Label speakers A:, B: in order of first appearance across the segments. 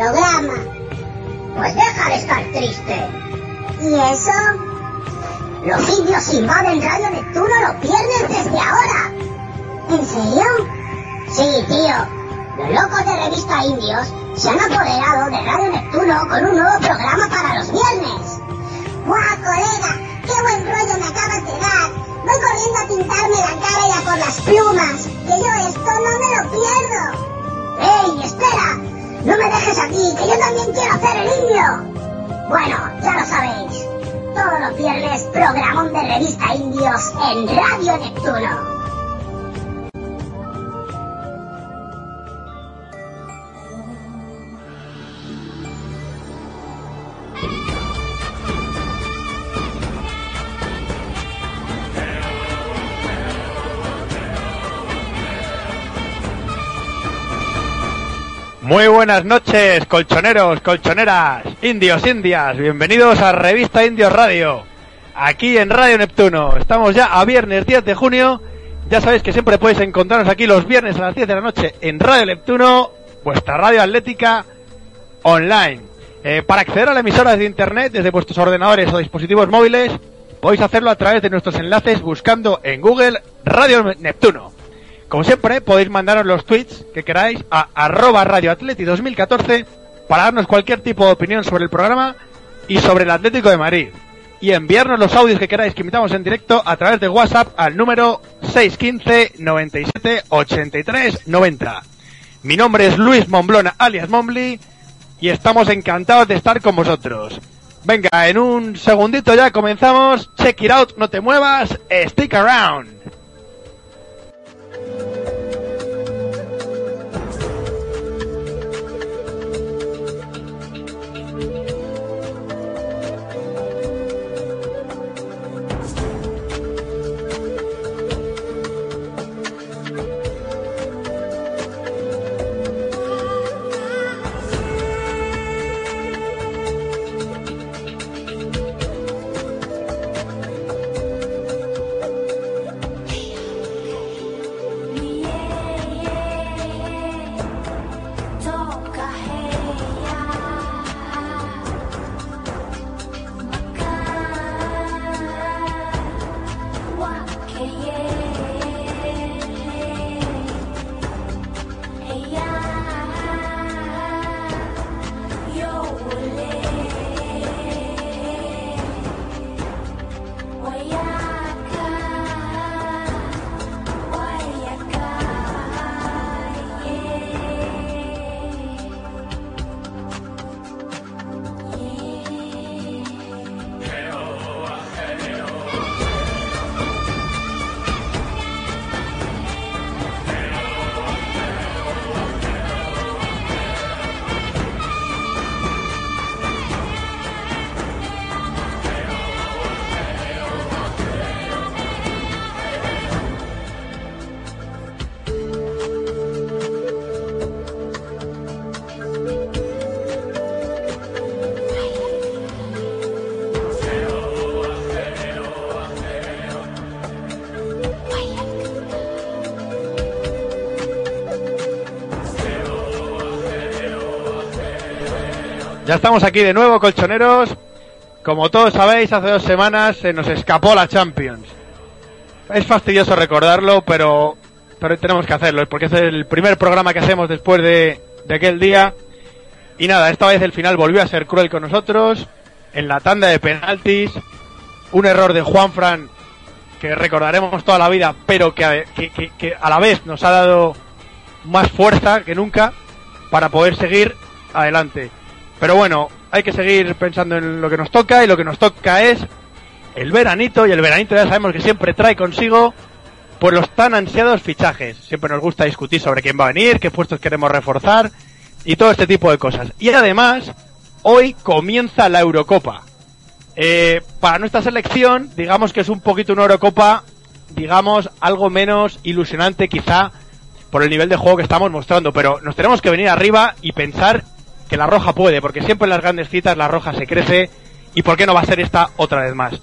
A: programa.
B: Pues deja de estar triste.
A: ¿Y eso?
B: Los indios invaden Radio Neptuno los viernes desde ahora.
A: ¿En serio?
B: Sí, tío. Los locos de revista Indios se han apoderado de Radio Neptuno con un nuevo programa para los viernes.
A: ¡Guau, colega! ¡Qué buen rollo me acabas de dar! Voy corriendo a pintarme la cara y a por las plumas. Que yo esto no me lo pierdo.
B: ¡Ey, espera! No me dejes aquí, que yo también quiero hacer el indio. Bueno, ya lo sabéis. Todos los viernes, programón de revista Indios en Radio Neptuno.
C: Muy buenas noches, colchoneros, colchoneras, indios, indias. Bienvenidos a Revista Indios Radio. Aquí en Radio Neptuno. Estamos ya a viernes 10 de junio. Ya sabéis que siempre podéis encontrarnos aquí los viernes a las 10 de la noche en Radio Neptuno, vuestra radio atlética online. Eh, para acceder a la emisora de internet desde vuestros ordenadores o dispositivos móviles, podéis hacerlo a través de nuestros enlaces buscando en Google Radio Neptuno. Como siempre, podéis mandaros los tweets que queráis a arroba radioatleti 2014 para darnos cualquier tipo de opinión sobre el programa y sobre el Atlético de Madrid. Y enviarnos los audios que queráis que imitamos en directo a través de WhatsApp al número 615 97 83 90. Mi nombre es Luis Momblona alias Mombly y estamos encantados de estar con vosotros. Venga, en un segundito ya comenzamos. Check it out, no te muevas, stick around.
D: Mi
C: Ya estamos aquí de nuevo, colchoneros. Como todos sabéis, hace dos semanas se nos escapó la Champions. Es fastidioso recordarlo, pero, pero tenemos que hacerlo, porque es el primer programa que hacemos después de, de aquel día. Y nada, esta vez el final volvió a ser cruel con nosotros. En la tanda de penaltis, un error de Juanfran que recordaremos toda la vida, pero que que- que a la vez nos ha dado más fuerza que nunca para poder seguir adelante. Pero bueno, hay que seguir pensando en lo que nos toca y lo que nos toca es el veranito y el veranito ya sabemos que siempre trae consigo pues los tan ansiados fichajes. Siempre nos gusta discutir sobre quién va a venir, qué puestos queremos reforzar y todo este tipo de cosas. Y además, hoy comienza la Eurocopa. Eh, para nuestra selección, digamos que es un poquito una Eurocopa, digamos, algo menos ilusionante quizá por el nivel de juego que estamos mostrando, pero nos tenemos que venir arriba y pensar que la roja puede, porque siempre en las grandes citas la roja se crece y por qué no va a ser esta otra vez más.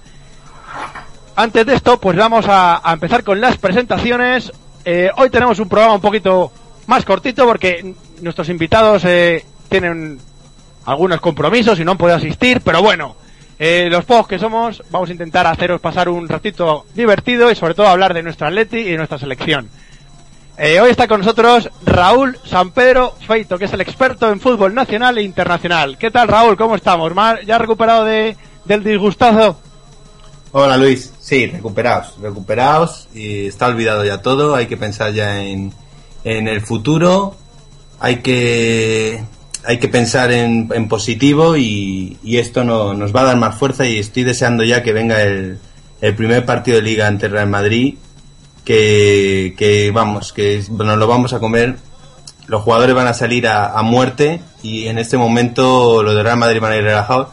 C: Antes de esto, pues vamos a, a empezar con las presentaciones. Eh, hoy tenemos un programa un poquito más cortito porque nuestros invitados eh, tienen algunos compromisos y no han podido asistir, pero bueno, eh, los pocos que somos vamos a intentar haceros pasar un ratito divertido y sobre todo hablar de nuestra Atleti y de nuestra selección. Eh, hoy está con nosotros Raúl San Pedro Feito, que es el experto en fútbol nacional e internacional. ¿Qué tal Raúl? ¿Cómo estamos? ¿Mar- ¿Ya recuperado de, del disgustazo?
E: Hola Luis, sí, recuperaos, recuperaos y está olvidado ya todo, hay que pensar ya en, en el futuro, hay que hay que pensar en, en positivo y, y esto no, nos va a dar más fuerza y estoy deseando ya que venga el, el primer partido de liga ante Real Madrid, que, que vamos, que nos lo vamos a comer, los jugadores van a salir a, a muerte y en este momento los de Real Madrid van a ir relajados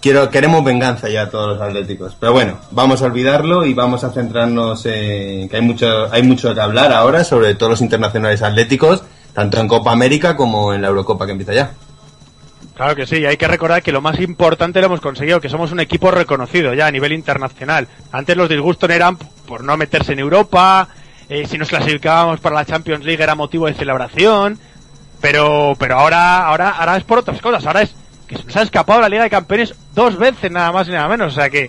E: quiero queremos venganza ya todos los atléticos pero bueno vamos a olvidarlo y vamos a centrarnos en que hay mucho hay mucho que hablar ahora sobre todos los internacionales atléticos tanto en Copa América como en la Eurocopa que empieza ya
C: Claro que sí, hay que recordar que lo más importante lo hemos conseguido, que somos un equipo reconocido ya a nivel internacional. Antes los disgustos eran por no meterse en Europa, eh, si nos clasificábamos para la Champions League era motivo de celebración, pero pero ahora ahora ahora es por otras cosas, ahora es que se nos ha escapado la Liga de Campeones dos veces nada más y nada menos, o sea que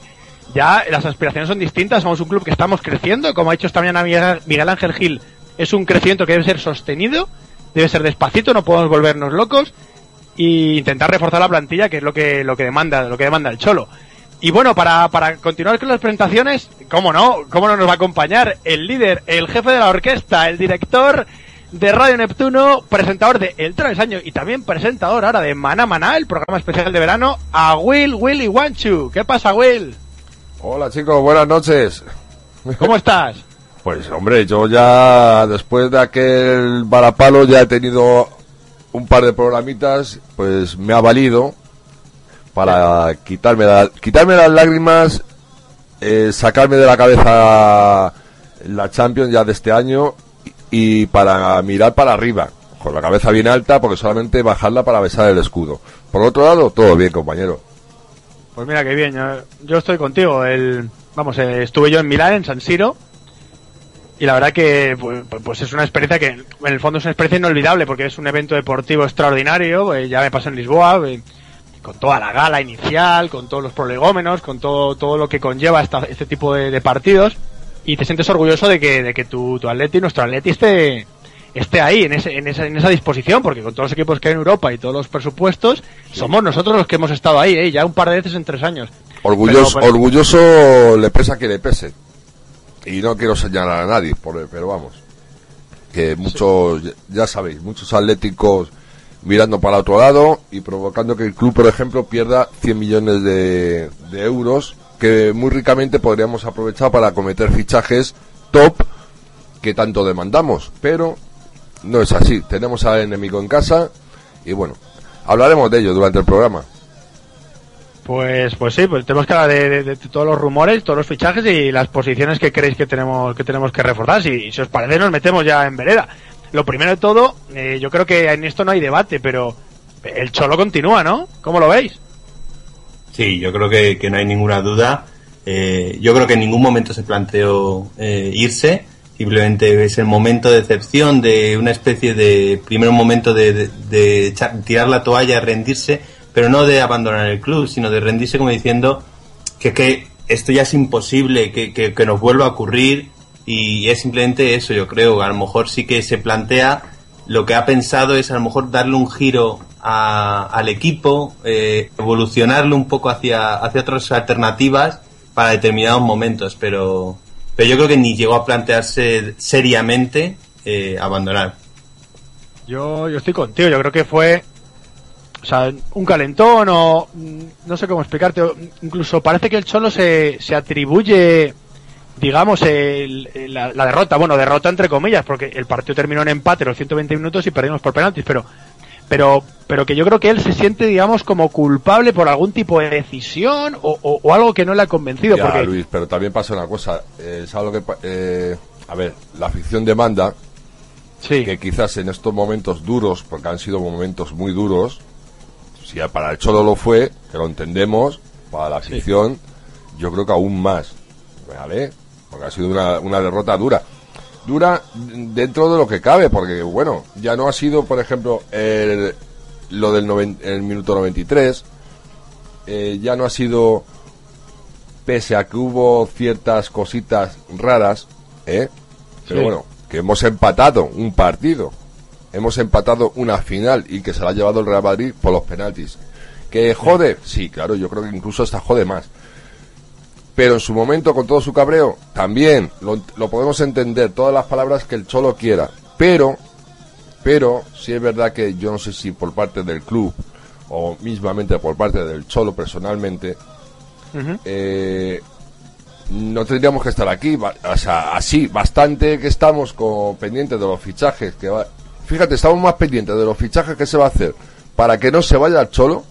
C: ya las aspiraciones son distintas, somos un club que estamos creciendo, como ha dicho esta mañana Miguel Ángel Gil, es un crecimiento que debe ser sostenido, debe ser despacito, no podemos volvernos locos y intentar reforzar la plantilla, que es lo que lo que demanda lo que demanda el cholo. Y bueno, para, para continuar con las presentaciones, cómo no, cómo no nos va a acompañar el líder, el jefe de la orquesta, el director de Radio Neptuno, presentador de El Travesaño y también presentador ahora de Maná Maná, el programa especial de verano, a Will Willy Wanchu. ¿Qué pasa, Will?
F: Hola chicos, buenas noches.
C: ¿Cómo estás?
F: Pues hombre, yo ya después de aquel varapalo ya he tenido un par de programitas, pues me ha valido para quitarme, la- quitarme las lágrimas, eh, sacarme de la cabeza la Champions ya de este año y para mirar para arriba, con la cabeza bien alta porque solamente bajarla para besar el escudo. Por otro lado, todo bien compañero.
C: Pues mira qué bien, yo, yo estoy contigo. El, vamos, eh, estuve yo en Milán, en San Siro, y la verdad que pues, pues es una experiencia que en el fondo es una experiencia inolvidable porque es un evento deportivo extraordinario. eh, ya me pasó en Lisboa, eh, con toda la gala inicial, con todos los prolegómenos, con todo todo lo que conlleva esta- este tipo de, de partidos, y te sientes orgulloso de que de que tu, tu Atleti, nuestro Atleti esté esté ahí en, ese, en, esa, en esa disposición, porque con todos los equipos que hay en Europa y todos los presupuestos, somos nosotros los que hemos estado ahí, ¿eh? ya un par de veces en tres años.
F: Orgulloso,
C: Pero- pero-
F: orgulloso le pesa que le pese. Y no quiero señalar a nadie, por, pero vamos. Que muchos, ya sabéis, muchos atléticos mirando para otro lado y provocando que el club, por ejemplo, pierda 100 millones de, euros que muy ricamente podríamos aprovechar para cometer fichajes top que tanto demandamos. Pero no es así. Tenemos al enemigo en casa y bueno, hablaremos de ello durante el programa.
C: Pues, pues sí, pues tenemos que hablar de, de- de todos los rumores, todos los fichajes y las posiciones que creéis que tenemos que tenemos que reforzar. Si, si os parece, nos metemos ya en vereda. Lo primero de todo, eh, yo creo que en esto no hay debate, pero el cholo continúa, ¿no? ¿Cómo lo veis?
E: Sí, yo creo que, no hay ninguna duda. Eh, yo creo que en ningún momento se planteó eh, irse. Simplemente es el momento de excepción, de una especie de primer momento de, de- tirar la toalla, rendirse, pero no de abandonar el club, sino de rendirse como diciendo que, que esto ya es imposible, que, que, que nos vuelva a ocurrir y es simplemente eso, yo creo, a lo mejor sí que se plantea lo que ha pensado es a lo mejor darle un giro a- al equipo, eh, evolucionarlo un poco hacia, hacia otras alternativas para determinados momentos, pero, pero yo creo que ni llegó a plantearse seriamente eh, abandonar.
C: Yo, yo estoy contigo, yo creo que fue o sea, un calentón o mm, no sé cómo explicarte, incluso parece que el Cholo se, se atribuye digamos el- la, la derrota, bueno, derrota entre comillas, porque el partido terminó en empate los 120 minutos y perdimos por penaltis, pero pero pero que yo creo que él se siente digamos como culpable por algún tipo de decisión o, o- o algo que no le ha convencido
F: Ya,
C: porque
F: Luis, pero también pasa una cosa. eh, ¿sabes lo que eh, a ver, la afición demanda
C: sí,
F: que quizás en estos momentos duros, porque han sido momentos muy duros, si para el Cholo lo fue, que lo entendemos, para la afición, yo creo que aún más, ¿vale? Porque ha sido una, una derrota dura. Dura dentro de lo que cabe, porque bueno, ya no ha sido, por ejemplo, el, lo del noven- el minuto 93, eh, ya no ha sido, pese a que hubo ciertas cositas raras, ¿eh? Pero
C: Sí.
F: bueno, que hemos empatado un partido, hemos empatado una final y que se la ha llevado el Real Madrid por los penaltis. ¿Que jode? Sí, claro, yo creo que incluso hasta jode más. Pero en su momento, con todo su cabreo, también lo, lo podemos entender, todas las palabras que el Cholo quiera. Pero, pero, sí es verdad que yo no sé si por parte del club o mismamente por parte del Cholo personalmente, eh, no tendríamos que estar aquí, o sea, así, bastante que estamos con pendientes de los fichajes que va, fíjate, estamos más pendientes de los fichajes que se va a hacer para que no se vaya al Cholo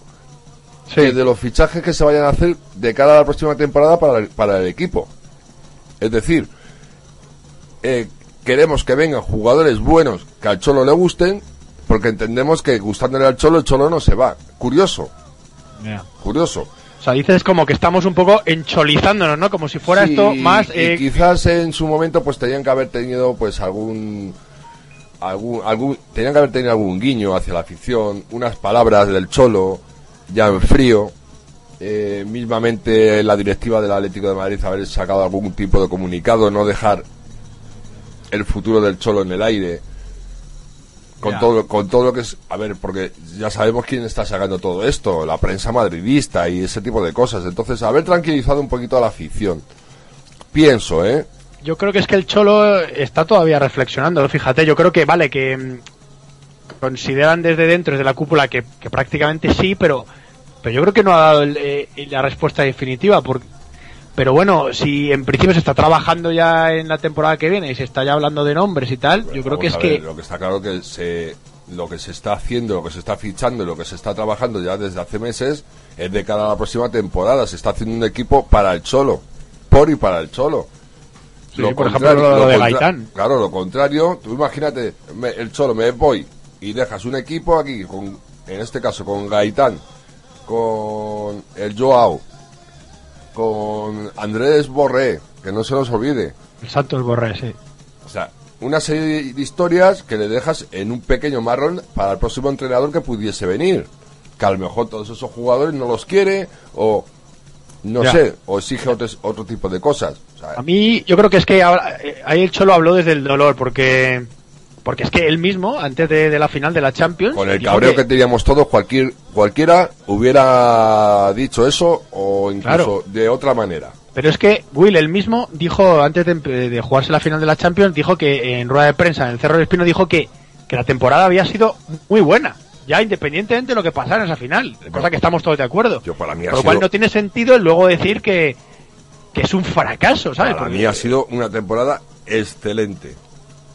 F: que de los fichajes que se vayan a hacer de cara a la próxima temporada para el, para el equipo. Es decir, eh, queremos que vengan jugadores buenos que al Cholo le gusten, porque entendemos que gustándole al Cholo, el Cholo no se va. Curioso, curioso.
C: O sea, dices como que estamos un poco encholizándonos, ¿no? Como si fuera
F: Sí,
C: esto más...
F: y
C: eh,
F: quizás en su momento pues tenían que haber tenido pues algún algún algún tenían que haber tenido algún guiño hacia la afición unas palabras del cholo ya en frío eh, mismamente la directiva del Atlético de Madrid haber sacado algún tipo de comunicado no dejar el futuro del cholo en el aire. Con todo con todo lo que es a ver porque ya sabemos quién está sacando todo esto la prensa madridista y ese tipo de cosas. Entonces haber tranquilizado un poquito a la afición. Pienso eh
C: Yo creo que es que el Cholo está todavía reflexionando, fíjate, yo creo que vale, que mm, consideran desde dentro, desde la cúpula, que, que prácticamente sí, pero, pero yo creo que no ha dado el, eh, la respuesta definitiva. Por, pero bueno, si en principio se está trabajando ya en la temporada que viene y se está ya hablando de nombres y tal, yo creo que es
F: ver,
C: que...
F: lo que está claro que se lo que se está haciendo lo que se está fichando lo que se está trabajando ya desde hace meses es de cara a la próxima temporada se está haciendo un equipo para el cholo por y para el cholo
C: Sí, por ejemplo, lo de Gaitán.
F: Claro, lo contrario, tú imagínate, me- el Cholo me voy y dejas un equipo aquí, con, en este caso con Gaitán, con el Joao, con Andrés Borré, que no se nos olvide.
C: El Santos Borré, sí.
F: O sea, una serie de historias que le dejas en un pequeño marrón para el próximo entrenador que pudiese venir. Que a lo mejor todos esos jugadores no los quiere o no
C: Ya.
F: sé, o exige otro, otro tipo de cosas. O sea,
C: A mí, yo creo que es que ahora, eh, ahí el Cholo habló desde el dolor, porque porque es que él mismo, antes de, de la final de la Champions...
F: Con el cabreo que, teníamos todos, cualquier, cualquiera hubiera dicho eso o incluso
C: Claro.
F: de otra manera.
C: Pero es que Will, él mismo, dijo, antes de, de jugarse la final de la Champions, dijo que en rueda de prensa en el Cerro del Espino, dijo que, que la temporada había sido muy buena. Ya independientemente de lo que pasara en esa final. Cosa que estamos todos de acuerdo.
F: Yo para mí ha
C: Por lo cual
F: sido-
C: no tiene sentido luego decir que, que es un fracaso, ¿sabes?
F: Para
C: Porque
F: mí ha sido una temporada excelente.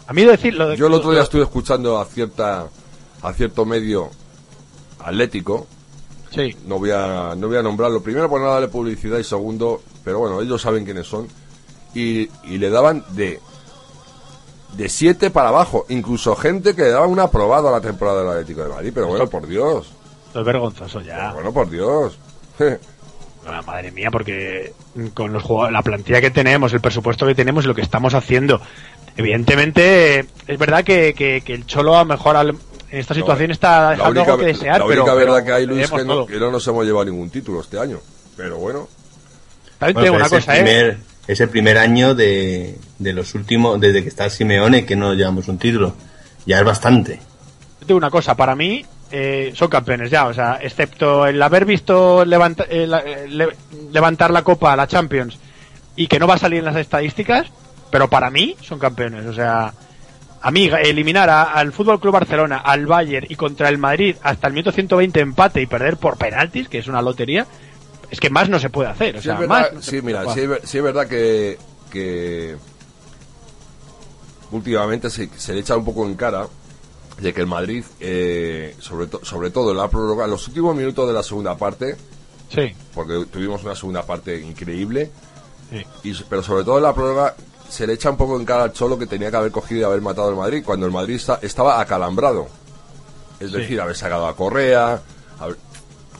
C: A mí decirlo...
F: Yo el otro día estuve escuchando a cierta a cierto medio atlético,
C: Sí,
F: no voy a no voy a nombrarlo primero por no darle publicidad y segundo, pero bueno, ellos saben quiénes son y, y le daban de de 7 para abajo, incluso gente que le daba un aprobado a la temporada del Atlético de Madrid, pero bueno, por Dios.
C: es vergonzoso ya.
F: Pero bueno, por Dios.
C: Ah, madre mía, porque con los jugadores, la plantilla que tenemos, el presupuesto que tenemos y lo que estamos haciendo, evidentemente eh, es verdad que, que- que el Cholo a lo mejor al- en esta situación está
F: La
C: dejando
F: única,
C: algo que desear,
F: la
C: pero,
F: única
C: pero
F: verdad que hay, Luis, que no, que no nos hemos llevado ningún título este año. Pero bueno,
C: También
E: Bueno,
C: una ¿eh?
E: primer- Es el primer año de, de los últimos, desde que está Simeone, que no llevamos un título. Ya es bastante.
C: Yo digo una cosa, para mí eh, son campeones ya, o sea, excepto el haber visto levanta- eh, la- eh, le- levantar la copa a la Champions y que no va a salir en las estadísticas, pero para mí son campeones, o sea, a mí eliminar a- al Fútbol Club Barcelona, al Bayern y contra el Madrid hasta el minuto 120 empate y perder por penaltis, que es una lotería, es que más no se puede hacer, o
F: sí,
C: sea,
F: verdad,
C: más no se
F: sí,
C: puede
F: mira, sí, es ver- sí es verdad que, que últimamente se, se le echa un poco en cara de que el Madrid, eh, sobre, to- sobre todo en la prórroga, en los últimos minutos de la segunda parte,
C: Sí,
F: porque tuvimos una segunda parte increíble,
C: sí.
F: y, pero sobre todo en la prórroga se le echa un poco en cara al Cholo que tenía que haber cogido y haber matado al Madrid, cuando el Madrid esta- estaba acalambrado. Es
C: Sí.
F: decir, haber sacado a Correa,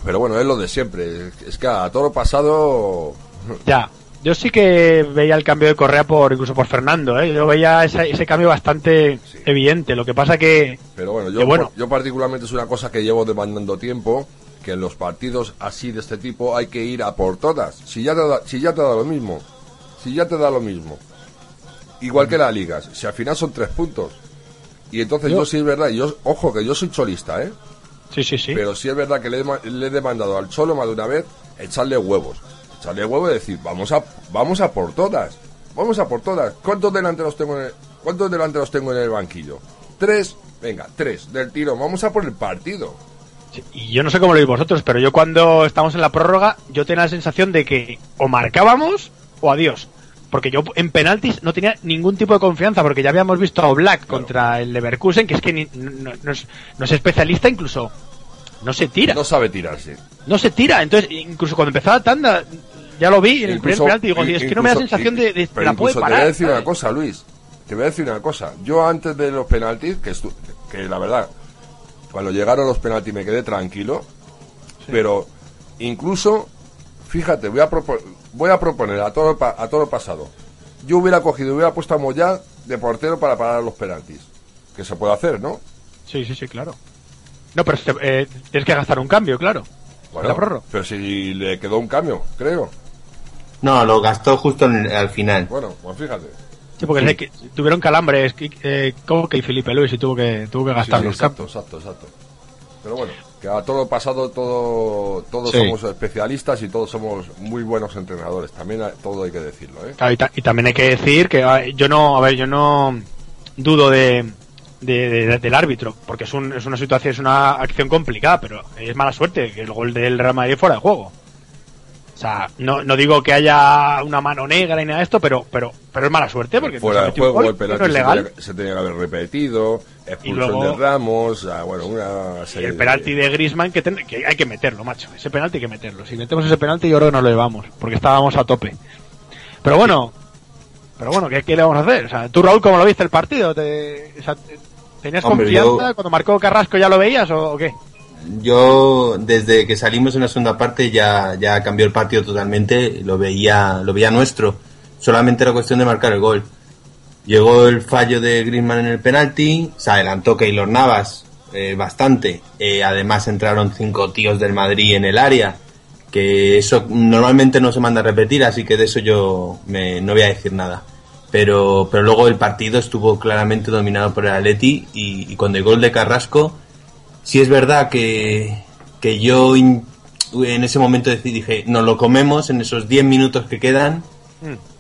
F: pero bueno, es lo de siempre. Es, es que a todo lo pasado...
C: Ya, yo sí que veía el cambio de Correa por incluso por Fernando, ¿eh? yo veía ese, ese cambio bastante
F: Sí.
C: evidente. Lo que pasa que
F: Pero bueno, yo,
C: Que bueno.
F: yo particularmente es una cosa que llevo demandando tiempo, que en los partidos así de este tipo hay que ir a por todas. Si ya te da, si ya te da lo mismo, si ya te da lo mismo. Igual que las ligas, si al final son tres puntos. Y entonces yo,
C: Yo-
F: sí es verdad, yo, ojo que yo soy cholista, ¿eh?
C: sí, sí, sí.
F: Pero sí es verdad que le, le he demandado al Cholo más de una vez echarle huevos. Echarle huevos y decir, vamos a, vamos a por todas. Vamos a por todas. ¿Cuántos delanteros tengo en el, cuántos delanteros tengo en el banquillo? Tres. Venga, tres del tiro. Vamos a por el partido.
C: Sí, Y yo no sé cómo lo veis vosotros, pero yo cuando estamos en la prórroga, yo tenía la sensación de que o marcábamos o adiós. Porque yo en penaltis no tenía ningún tipo de confianza, porque ya habíamos visto a Black contra el Leverkusen, que es que ni- no, no es, no es especialista, incluso no se tira.
F: No sabe tirarse.
C: No se tira. Entonces, incluso cuando empezó la tanda, ya lo vi en el primer penalti, digo, es que no me da sensación de, de-
F: pero
C: la puede parar.
F: Te voy a decir
C: ¿sabes?
F: una cosa, Luis. Te voy a decir una cosa. Yo antes de los penaltis, que, estu- que la verdad, cuando llegaron los penaltis me quedé tranquilo, pero incluso, fíjate, voy a, propo- voy a proponer a todo, a todo lo pasado. Yo hubiera cogido, hubiera puesto a Moyá de portero para parar los penaltis. Que se puede hacer, ¿no?
C: Sí, sí, sí, claro. No, pero eh, tienes que gastar un cambio, claro.
F: Bueno, pero si le quedó un cambio, creo.
E: No, lo gastó justo en el- al final.
F: Bueno, pues fíjate.
C: Sí, porque sé que tuvieron calambres, eh, como que Felipe Luis y tuvo que, tuvo que
F: Sí,
C: gastar
F: sí,
C: los
F: exacto,
C: campos.
F: exacto, exacto. Pero bueno, que a todo pasado todo, todos
C: Sí.
F: somos especialistas y todos somos muy buenos entrenadores. También hay- todo hay que decirlo, ¿eh?
C: Claro, y, ta- y también hay que decir que ah, yo no, a ver, yo no dudo de, de- de- del árbitro, porque es, un, es una situación, es una acción complicada, pero es mala suerte que el gol del Real Madrid fuera de juego. O sea, no, no digo que haya una mano negra y nada de esto, pero, pero, pero es mala suerte porque
F: Fuera
C: se
F: de juego,
C: gol
F: el
C: y
F: penalti
C: no es
F: se
C: legal.
F: tenía, se tenía que haber repetido, expulsión
C: luego-
F: de Ramos, ah, bueno, una
C: Y
F: serie
C: el
F: de-
C: penalti de Griezmann que, ten- que hay que meterlo, macho. Ese penalti hay que meterlo. Si metemos ese penalti yo creo que nos lo llevamos, porque estábamos a tope. Pero bueno, pero bueno, ¿qué, qué le vamos a hacer? O sea, tú Raúl, ¿cómo lo viste el partido? ¿Te, o sea, te- ¿Tenías
E: Hombre,
C: confianza?
E: yo-
C: Cuando marcó Carrasco ya lo veías o, o qué?
E: Yo, desde que salimos en la segunda parte, ya, ya cambió el partido totalmente. Lo veía, lo veía nuestro. Solamente era cuestión de marcar el gol. Llegó el fallo de Griezmann en el penalti. Se adelantó Keylor Navas eh, bastante. Eh, además, entraron cinco tíos del Madrid en el área. Que eso normalmente no se manda a repetir, así que de eso yo me- no voy a decir nada. Pero, pero luego el partido estuvo claramente dominado por el Atleti y, y con el gol de Carrasco sí es verdad que, que yo in- en ese momento decidí, dije, nos lo comemos en esos 10 minutos que quedan.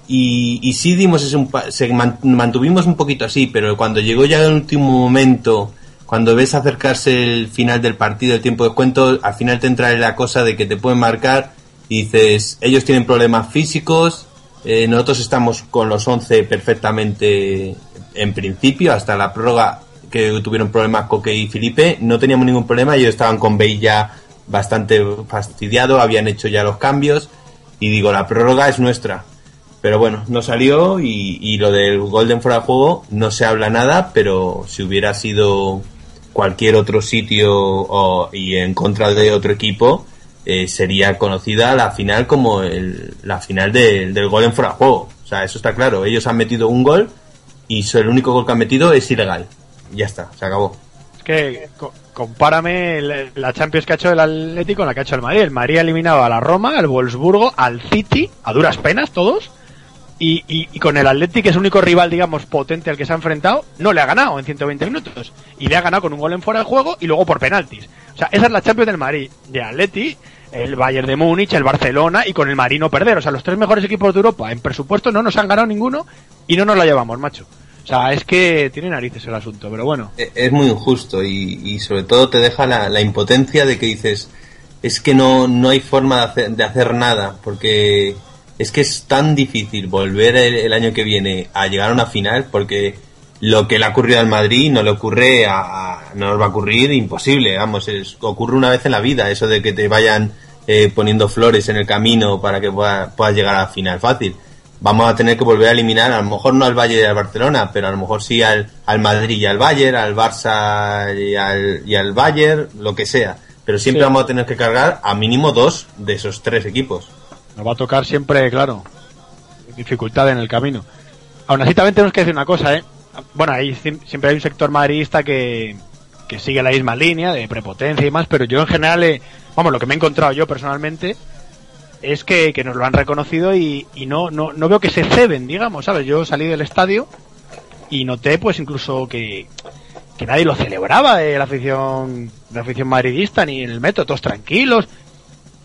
E: Y, y sí dimos ese, se man- mantuvimos un poquito así, pero cuando llegó ya el último momento, cuando ves acercarse el final del partido, el tiempo de cuento, al final te entra la cosa de que te pueden marcar y dices, ellos tienen problemas físicos, eh, nosotros estamos con los 11 perfectamente en principio, hasta la prórroga que tuvieron problemas Coque y Felipe, no teníamos ningún problema, ellos estaban con Bale ya bastante fastidiado, habían hecho ya los cambios y digo, la prórroga es nuestra. Pero bueno, no salió y, y lo del Golden fuera de juego no se habla nada, pero si hubiera sido cualquier otro sitio o- y en contra de otro equipo, eh, sería conocida la final como el- la final de- del Golden fuera de juego. O sea, eso está claro. Ellos han metido un gol y el único gol que han metido es ilegal. Ya está, se acabó.
C: que co- compárame la Champions que ha hecho el Atlético con la que ha hecho el Madrid. El Madrid ha eliminado a la Roma, al Wolfsburgo, al City, a duras penas todos. Y, y- con el Atlético, que es el único rival, digamos, potente al que se ha enfrentado, no le ha ganado en 120 minutos. Y le ha ganado con un gol en fuera de juego y luego por penaltis. O sea, esa es la Champions del Madrid. De Atleti, el Bayern de Múnich, el Barcelona y con el Madrid no perder. O sea, los tres mejores equipos de Europa en presupuesto no nos han ganado ninguno y no nos la llevamos, macho. O sea, es que tiene narices el asunto, pero bueno.
E: E- Es muy injusto y, sobre todo te deja la, impotencia de que dices, es que no, no hay forma de hacer, de hacer nada, porque es que es tan difícil volver el, año que viene a llegar a una final, porque lo que le ha ocurrido al Madrid no le ocurre a, no nos va a ocurrir imposible, vamos, es, ocurre una vez en la vida, eso de que te vayan eh, poniendo flores en el camino para que pueda- puedas llegar a la final fácil. Vamos a tener que volver a eliminar, a lo mejor no al Bayern y al Barcelona, pero a lo mejor sí al, al Madrid y al Bayern, al Barça y al, y al Bayern, lo que sea. Pero siempre
C: Sí.
E: vamos a tener que cargar a mínimo dos de esos tres equipos.
C: Nos va a tocar siempre, claro, dificultad en el camino. Aún así también tenemos que decir una cosa, ¿eh? Bueno, ahí siempre hay un sector madridista que, que sigue la misma línea de prepotencia y más, pero yo en general, eh, vamos, lo que me he encontrado yo personalmente es que, que nos lo han reconocido y, y no, no, no veo que se ceben, digamos, ¿sabes? Yo salí del estadio y noté pues incluso que, que nadie lo celebraba de la afición, la afición madridista ni en el metro, todos tranquilos,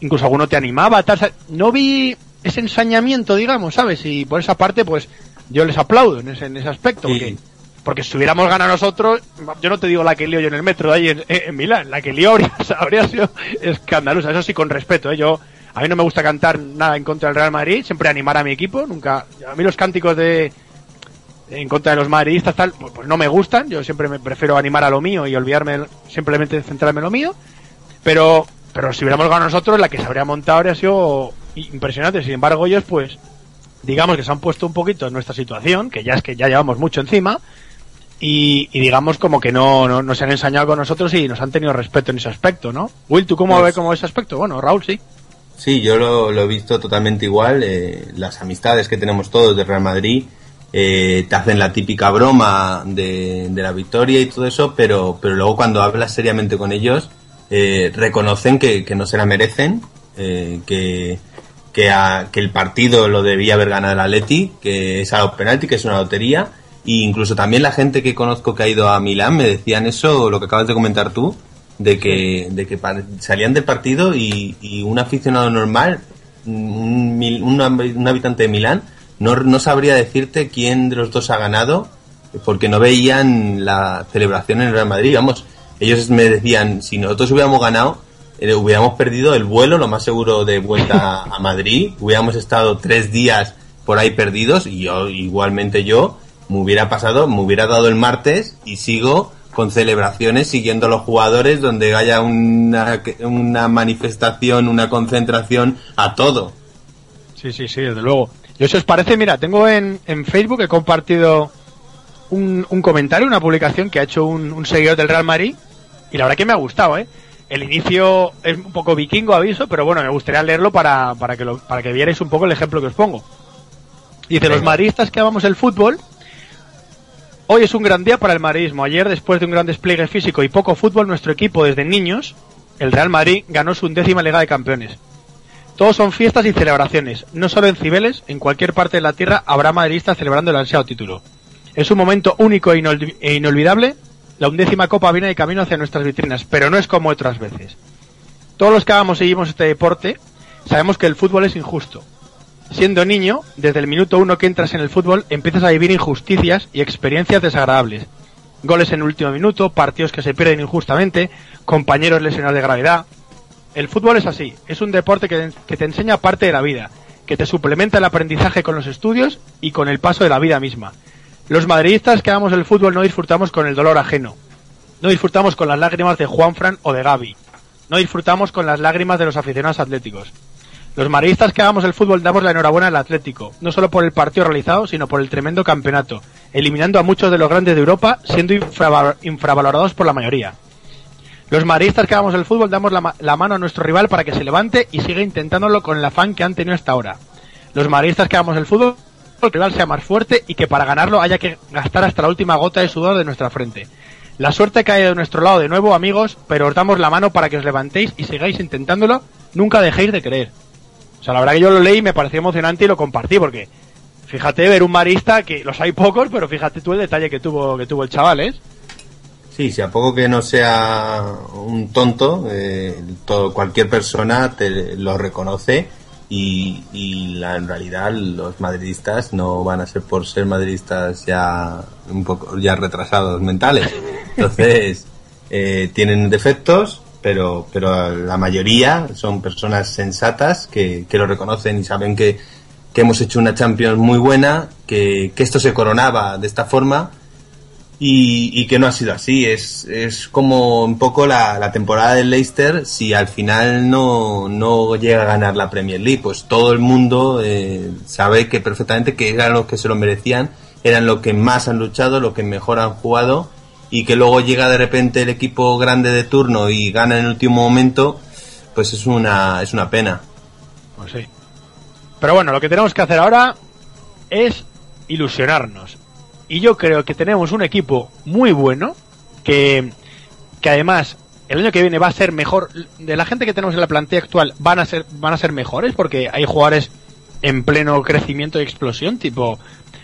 C: incluso alguno te animaba, tal, no vi ese ensañamiento, digamos, ¿sabes? Y por esa parte, pues yo les aplaudo en ese, en ese aspecto,
E: Sí.
C: porque, porque si hubiéramos ganado nosotros, yo no te digo la que lío yo en el metro de ahí en, en Milán, la que lío habría, habría sido escandalosa, eso sí con respeto, ¿eh? yo a mí no me gusta cantar nada en contra del Real Madrid, siempre animar a mi equipo, nunca, a mí los cánticos de en contra de los madridistas tal, pues, pues no me gustan, yo siempre me prefiero animar a lo mío y olvidarme simplemente centrarme en lo mío, pero pero si hubiéramos ganado nosotros, la que se habría montado habría sido impresionante. Sin embargo, ellos, pues, digamos que se han puesto un poquito en nuestra situación, que ya es que ya llevamos mucho encima, y, y digamos como que no, no, no se han ensañado con nosotros y nos han tenido respeto en ese aspecto, ¿no? Will, ¿tú cómo
E: Pues-
C: ves como ese aspecto? Bueno, Raúl, sí.
E: Sí, yo lo, lo he visto totalmente igual. eh, las amistades que tenemos todos de Real Madrid eh, te hacen la típica broma de, la victoria y todo eso, pero, pero luego cuando hablas seriamente con ellos, eh, reconocen que, no se la merecen, eh, que, que, que el partido lo debía haber ganado el Atleti, que es a los penalti, que es una lotería. E incluso también la gente que conozco que ha ido a Milán me decían eso, lo que acabas de comentar tú, de que, de que salían del partido y, y un aficionado normal, un, un, un habitante de Milán, no, no sabría decirte quién de los dos ha ganado porque no veían la celebración en el Real Madrid. Vamos, ellos me decían, si nosotros hubiéramos ganado, eh, hubiéramos perdido el vuelo, lo más seguro de vuelta a Madrid, hubiéramos estado tres días por ahí perdidos y yo, igualmente yo, me hubiera pasado, me hubiera dado el martes y sigo con celebraciones siguiendo a los jugadores donde haya una, una manifestación, una concentración, a todo.
C: Sí, sí, sí, desde luego. Yo si os parece, mira, tengo en, en Facebook, he compartido un, un comentario, una publicación que ha hecho un, un seguidor del Real Madrid y la verdad que me ha gustado, ¿eh? El inicio es un poco vikingo, aviso, pero bueno, me gustaría leerlo para, para, que, lo, para que vierais un poco el ejemplo que os pongo. Dice, los madridistas que amamos el fútbol, hoy es un gran día para el madridismo. Ayer, después de un gran despliegue físico y poco fútbol, nuestro equipo desde niños, el Real Madrid, ganó su undécima Liga de Campeones. Todos son fiestas y celebraciones. No solo en Cibeles, en cualquier parte de la tierra habrá madridistas celebrando el ansiado título. Es un momento único e e inolvidable. La undécima copa viene de camino hacia nuestras vitrinas, pero no es como otras veces. Todos los que hagamos seguimos este deporte sabemos que el fútbol es injusto. Siendo niño, desde el minuto uno que entras en el fútbol, empiezas a vivir injusticias y experiencias desagradables. Goles en último minuto, partidos que se pierden injustamente, compañeros lesionados de gravedad, el fútbol es así, es un deporte que, que te enseña parte de la vida, que te suplementa el aprendizaje con los estudios y con el paso de la vida misma. Los madridistas que amamos el fútbol no disfrutamos con el dolor ajeno, no disfrutamos con las lágrimas de Juanfran o de Gaby, no disfrutamos con las lágrimas de los aficionados atléticos. Los madridistas que hagamos el fútbol damos la enhorabuena al Atlético, no solo por el partido realizado, sino por el tremendo campeonato, eliminando a muchos de los grandes de Europa, siendo infraval- infravalorados por la mayoría. Los madridistas que hagamos el fútbol damos la, ma- la mano a nuestro rival para que se levante y siga intentándolo con el afán que han tenido hasta ahora. Los madridistas que hagamos el fútbol, el rival sea más fuerte y que para ganarlo haya que gastar hasta la última gota de sudor de nuestra frente. La suerte cae de nuestro lado de nuevo, amigos, pero os damos la mano para que os levantéis y sigáis intentándolo. Nunca dejéis de creer. O sea, la verdad que yo lo leí y me pareció emocionante y lo compartí porque fíjate ver un marista que los hay pocos, pero fíjate tú el detalle que tuvo que tuvo el chaval, ¿eh?
E: Sí, si a poco que no sea un tonto, eh, todo, cualquier persona te lo reconoce y, y la, en realidad los madridistas no van a ser por ser madridistas ya un poco ya retrasados mentales. Entonces, eh, tienen defectos, pero, pero la mayoría son personas sensatas que, que lo reconocen y saben que, que hemos hecho una Champions muy buena, que, que esto se coronaba de esta forma y, y que no ha sido así. Es, es como un poco la, la temporada del Leicester si al final no, no llega a ganar la Premier League. Pues todo el mundo eh, sabe que perfectamente que eran los que se lo merecían, eran los que más han luchado, los que mejor han jugado y que luego llega de repente el equipo grande de turno y gana en el último momento, pues es una, es una pena.
C: Pues sí. Pero bueno, lo que tenemos que hacer ahora es ilusionarnos. Y yo creo que tenemos un equipo muy bueno, que, que además el año que viene va a ser mejor. De la gente que tenemos en la plantilla actual van a ser, van a ser mejores, porque hay jugadores en pleno crecimiento y explosión, tipo,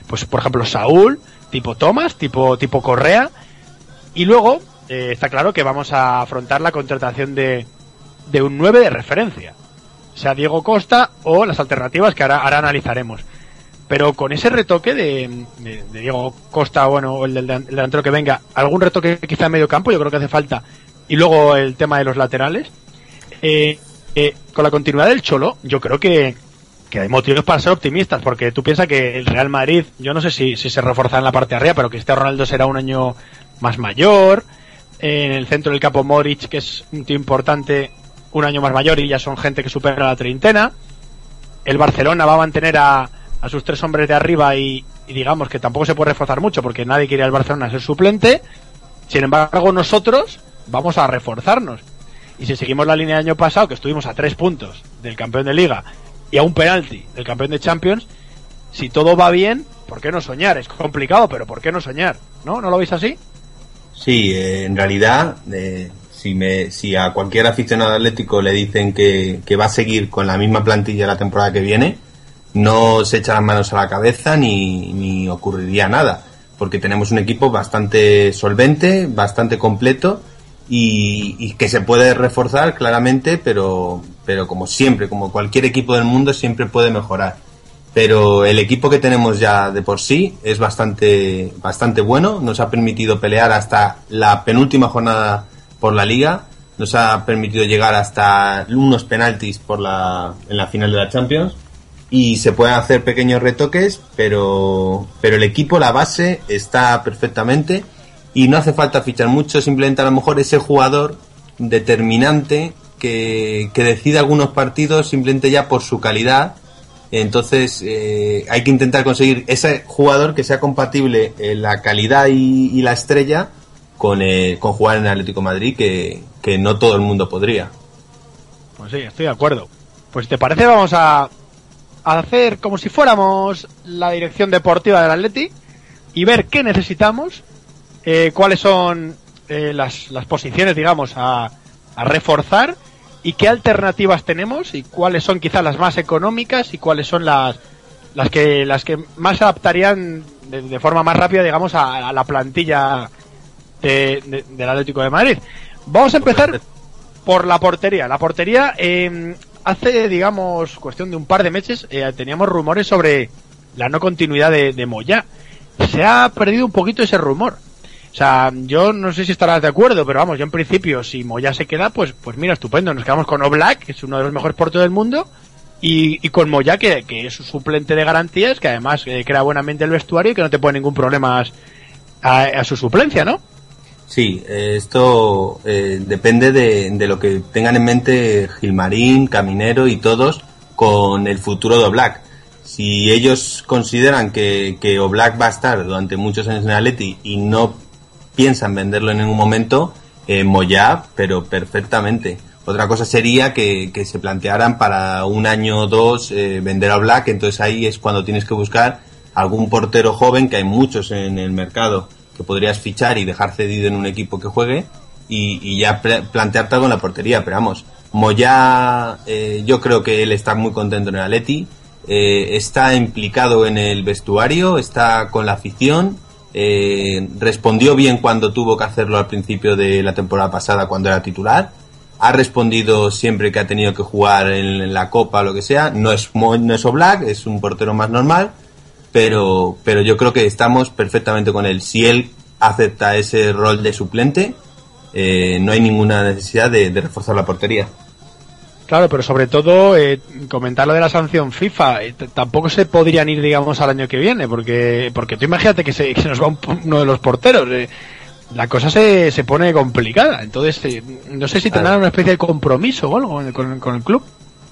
C: pues por ejemplo Saúl, tipo Thomas, tipo, tipo Correa. Y luego, eh, está claro que vamos a afrontar la contratación de, de un 9 de referencia. Sea Diego Costa o las alternativas que ahora, analizaremos. Pero con ese retoque de, Diego Costa, bueno, o el del el delantero que venga, algún retoque quizá en medio campo, yo creo que hace falta. Y luego el tema de los laterales. Eh, eh, con la continuidad del Cholo, yo creo que, que hay motivos para ser optimistas, porque tú piensas que el Real Madrid, yo no sé si, se reforza en la parte de arriba, pero este Ronaldo será un año más mayor. En el centro del campo Moric, que es un tío importante, un año más mayor y ya son gente que supera la treintena. El Barcelona va a mantener a, a sus tres hombres de arriba y, y digamos que tampoco se puede reforzar mucho porque nadie quiere al Barcelona ser suplente. Sin embargo, nosotros vamos a reforzarnos. Y si seguimos la línea del año pasado, que estuvimos a tres puntos del campeón de liga y a un penalti del campeón de Champions, si todo va bien, ¿por qué no soñar? Es complicado, pero ¿por qué no soñar? ¿No? ¿No lo veis así?
E: Sí, eh, en realidad, eh, si, me, si a cualquier aficionado atlético le dicen que, que va a seguir con la misma plantilla la temporada que viene, no se echa las manos a la cabeza ni, ni ocurriría nada, porque tenemos un equipo bastante solvente, bastante completo y, y que se puede reforzar claramente, pero, pero como siempre, como cualquier equipo del mundo, siempre puede mejorar. Pero el equipo que tenemos ya de por sí es bastante bastante bueno. Nos ha permitido pelear hasta la penúltima jornada por la liga. Nos ha permitido llegar hasta unos penaltis por la en la final de la Champions. Y se pueden hacer pequeños retoques pero pero el equipo la base está perfectamente. Y no hace falta fichar mucho simplemente a lo mejor ese jugador determinante que, que decide algunos partidos simplemente ya por su calidad entonces eh, hay que intentar conseguir ese jugador que sea compatible en la calidad y, la estrella con, eh, con jugar en Atlético Madrid, que, que no todo el mundo podría.
C: Pues sí, estoy de acuerdo. Pues si te parece, vamos a, a hacer como si fuéramos la dirección deportiva del Atleti y ver qué necesitamos, eh, cuáles son eh, las, las posiciones, digamos, a, a reforzar y qué alternativas tenemos y cuáles son quizás las más económicas y cuáles son las, las, que, las que más adaptarían de, forma más rápida, digamos, a, la plantilla de- del Atlético de Madrid. Vamos a empezar por la portería. La portería, eh, hace, digamos, cuestión de un par de meses, eh, teníamos rumores sobre la no continuidad de, de Moya. Se ha perdido un poquito ese rumor. O sea, yo no sé si estarás de acuerdo, pero vamos, yo en principio, si Moya se queda, pues, pues mira, estupendo. Nos quedamos con Oblak, que es uno de los mejores porteros del mundo, y, y con Moya, que, que es un suplente de garantías, que además eh, crea buenamente el vestuario y que no te pone ningún problema a, a su suplencia, ¿no?
E: Sí, eh, esto eh, depende de, de lo que tengan en mente Gilmarín, Caminero y todos con el futuro de Oblak. Si ellos consideran que, que Oblak va a estar durante muchos años en Atleti y no piensan venderlo en ningún momento, eh, Moyá, pero perfectamente. Otra cosa sería que, que se plantearan para un año o dos eh, vender a Black, entonces ahí es cuando tienes que buscar algún portero joven, que hay muchos en el mercado, que podrías fichar y dejar cedido en un equipo que juegue y, ya pla- plantearte algo en la portería. Pero vamos, Moya, eh, yo creo que él está muy contento en el Atleti, eh, está implicado en el vestuario, está con la afición, eh, respondió bien cuando tuvo que hacerlo al principio de la temporada pasada cuando era titular, ha respondido siempre que ha tenido que jugar en, la Copa o lo que sea, no es, no es Oblak, es un portero más normal, pero, pero yo creo que estamos perfectamente con él. Si él acepta ese rol de suplente, eh, no hay ninguna necesidad de reforzar la portería.
C: Claro, pero sobre todo eh, comentar lo de la sanción FIFA. eh, tampoco se podrían ir, digamos, al año que viene, porque porque tú imagínate que se, que se nos va un- uno de los porteros. eh, la cosa se, se pone complicada. Entonces, eh, no sé si tendrán una especie de compromiso o algo con el club.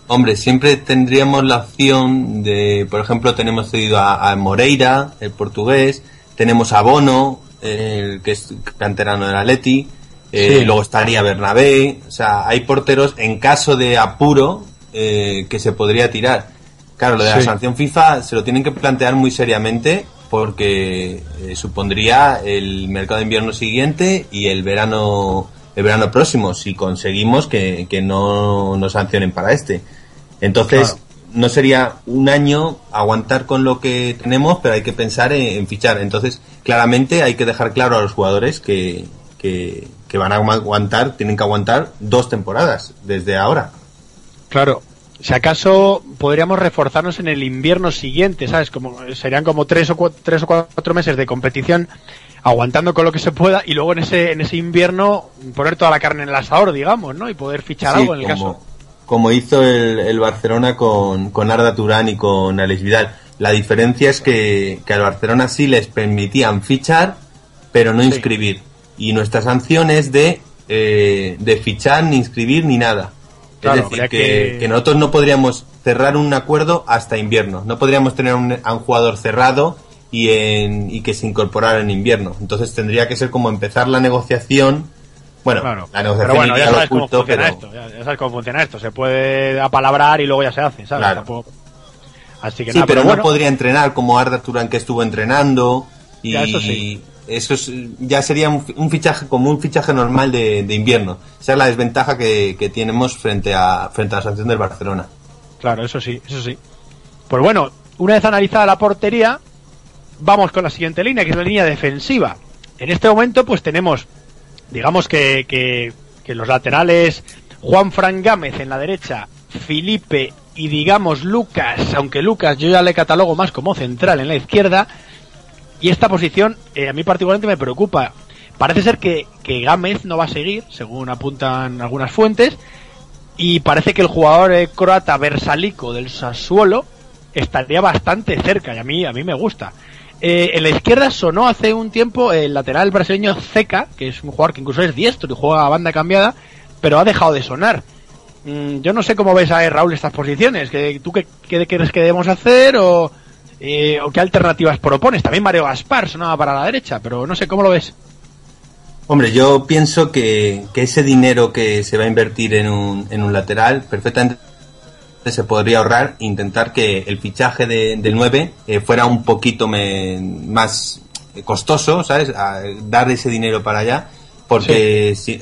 E: Hombre, siempre tendríamos la opción de, por ejemplo, tenemos cedido a, a Moreira, el portugués, tenemos a Bono, el que es canterano del Atleti, eh,
C: Sí.
E: luego estaría Bernabé, o sea, hay porteros en caso de apuro eh, que se podría tirar. Claro, lo de la sanción FIFA se lo tienen que plantear muy seriamente porque eh, supondría el mercado de invierno siguiente y el verano el verano próximo si conseguimos que, que no nos sancionen para este. Entonces,
C: Claro.
E: no sería un año aguantar con lo que tenemos, pero hay que pensar en, en fichar. Entonces, claramente hay que dejar claro a los jugadores que, que, que van a aguantar, tienen que aguantar dos temporadas desde ahora.
C: Claro. Si acaso podríamos reforzarnos en el invierno siguiente, ¿sabes? Como serían como tres o cuatro, tres o cuatro meses de competición aguantando con lo que se pueda y luego en ese en ese invierno poner toda la carne en el asador, digamos, ¿no? Y poder fichar
E: Sí,
C: algo en el
E: como,
C: caso.
E: como hizo el, el Barcelona con, con Arda Turán y con Alex Vidal. La diferencia es que, que al Barcelona sí les permitían fichar, pero no inscribir. Y nuestra sanción es de, eh, de fichar, ni inscribir, ni nada.
C: Claro,
E: es decir, que,
C: que-
E: que nosotros no podríamos cerrar un acuerdo hasta invierno. No podríamos tener un- a un jugador cerrado y, en, y que se incorporara en invierno. Entonces tendría que ser como empezar la negociación. Bueno,
C: Claro.
E: la
C: Pero
E: negociación
C: bueno, ya sabes cómo
E: oculto,
C: funciona
E: pero-
C: esto. Ya, ya sabes cómo funciona esto. Se puede apalabrar y luego ya se hace, ¿sabes?
E: Claro.
C: Tampoco- Así que
E: Sí,
C: nada,
E: pero,
C: pero, bueno,
E: no podría entrenar como Arda Turán que estuvo entrenando y
C: Ya, eso sí.
E: Eso es- ya sería un, fi- un fichaje como un fichaje normal de, de invierno. Esa es la desventaja que, que tenemos frente a frente a la sanción del Barcelona.
C: Claro, eso sí, eso sí. Pues bueno, una vez analizada la portería, vamos con la siguiente línea, que es la línea defensiva. En este momento, pues tenemos, digamos que, que, que los laterales, Juan Fran Gámez en la derecha, Felipe y digamos Lucas, aunque Lucas yo ya le catalogo más como central en la izquierda, y esta posición eh, a mí particularmente me preocupa. Parece ser que, que Gámez no va a seguir, según apuntan algunas fuentes, y parece que el jugador eh, croata Versalico del Sassuolo estaría bastante cerca y a mí a mí me gusta. Eh, en la izquierda sonó hace un tiempo el lateral brasileño Zeca, que es un jugador que incluso es diestro y juega a banda cambiada, pero ha dejado de sonar. Mm, yo no sé cómo ves a Raúl estas posiciones. ¿Qué, ¿Tú qué, qué crees que debemos hacer o, eh, o qué alternativas propones? También Mario Gaspar sonaba para la derecha, pero no sé cómo lo ves.
E: Hombre, yo pienso que, que ese dinero que se va a invertir en un, en un lateral perfectamente se podría ahorrar e intentar que el fichaje de, del 9 eh, fuera un poquito me- más costoso, ¿sabes? A dar ese dinero para allá, porque si-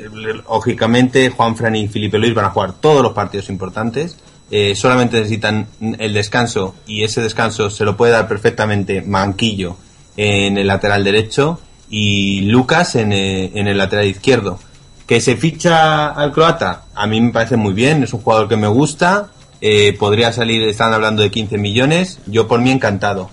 E: lógicamente Juan Fran y Felipe Luis van a jugar todos los partidos importantes, eh, solamente necesitan el descanso y ese descanso se lo puede dar perfectamente Manquillo en el lateral derecho y Lucas en, eh, en el lateral izquierdo. Que se ficha al croata, a mí me parece muy bien, es un jugador que me gusta, eh, podría salir, están hablando de 15 millones, yo por mí encantado,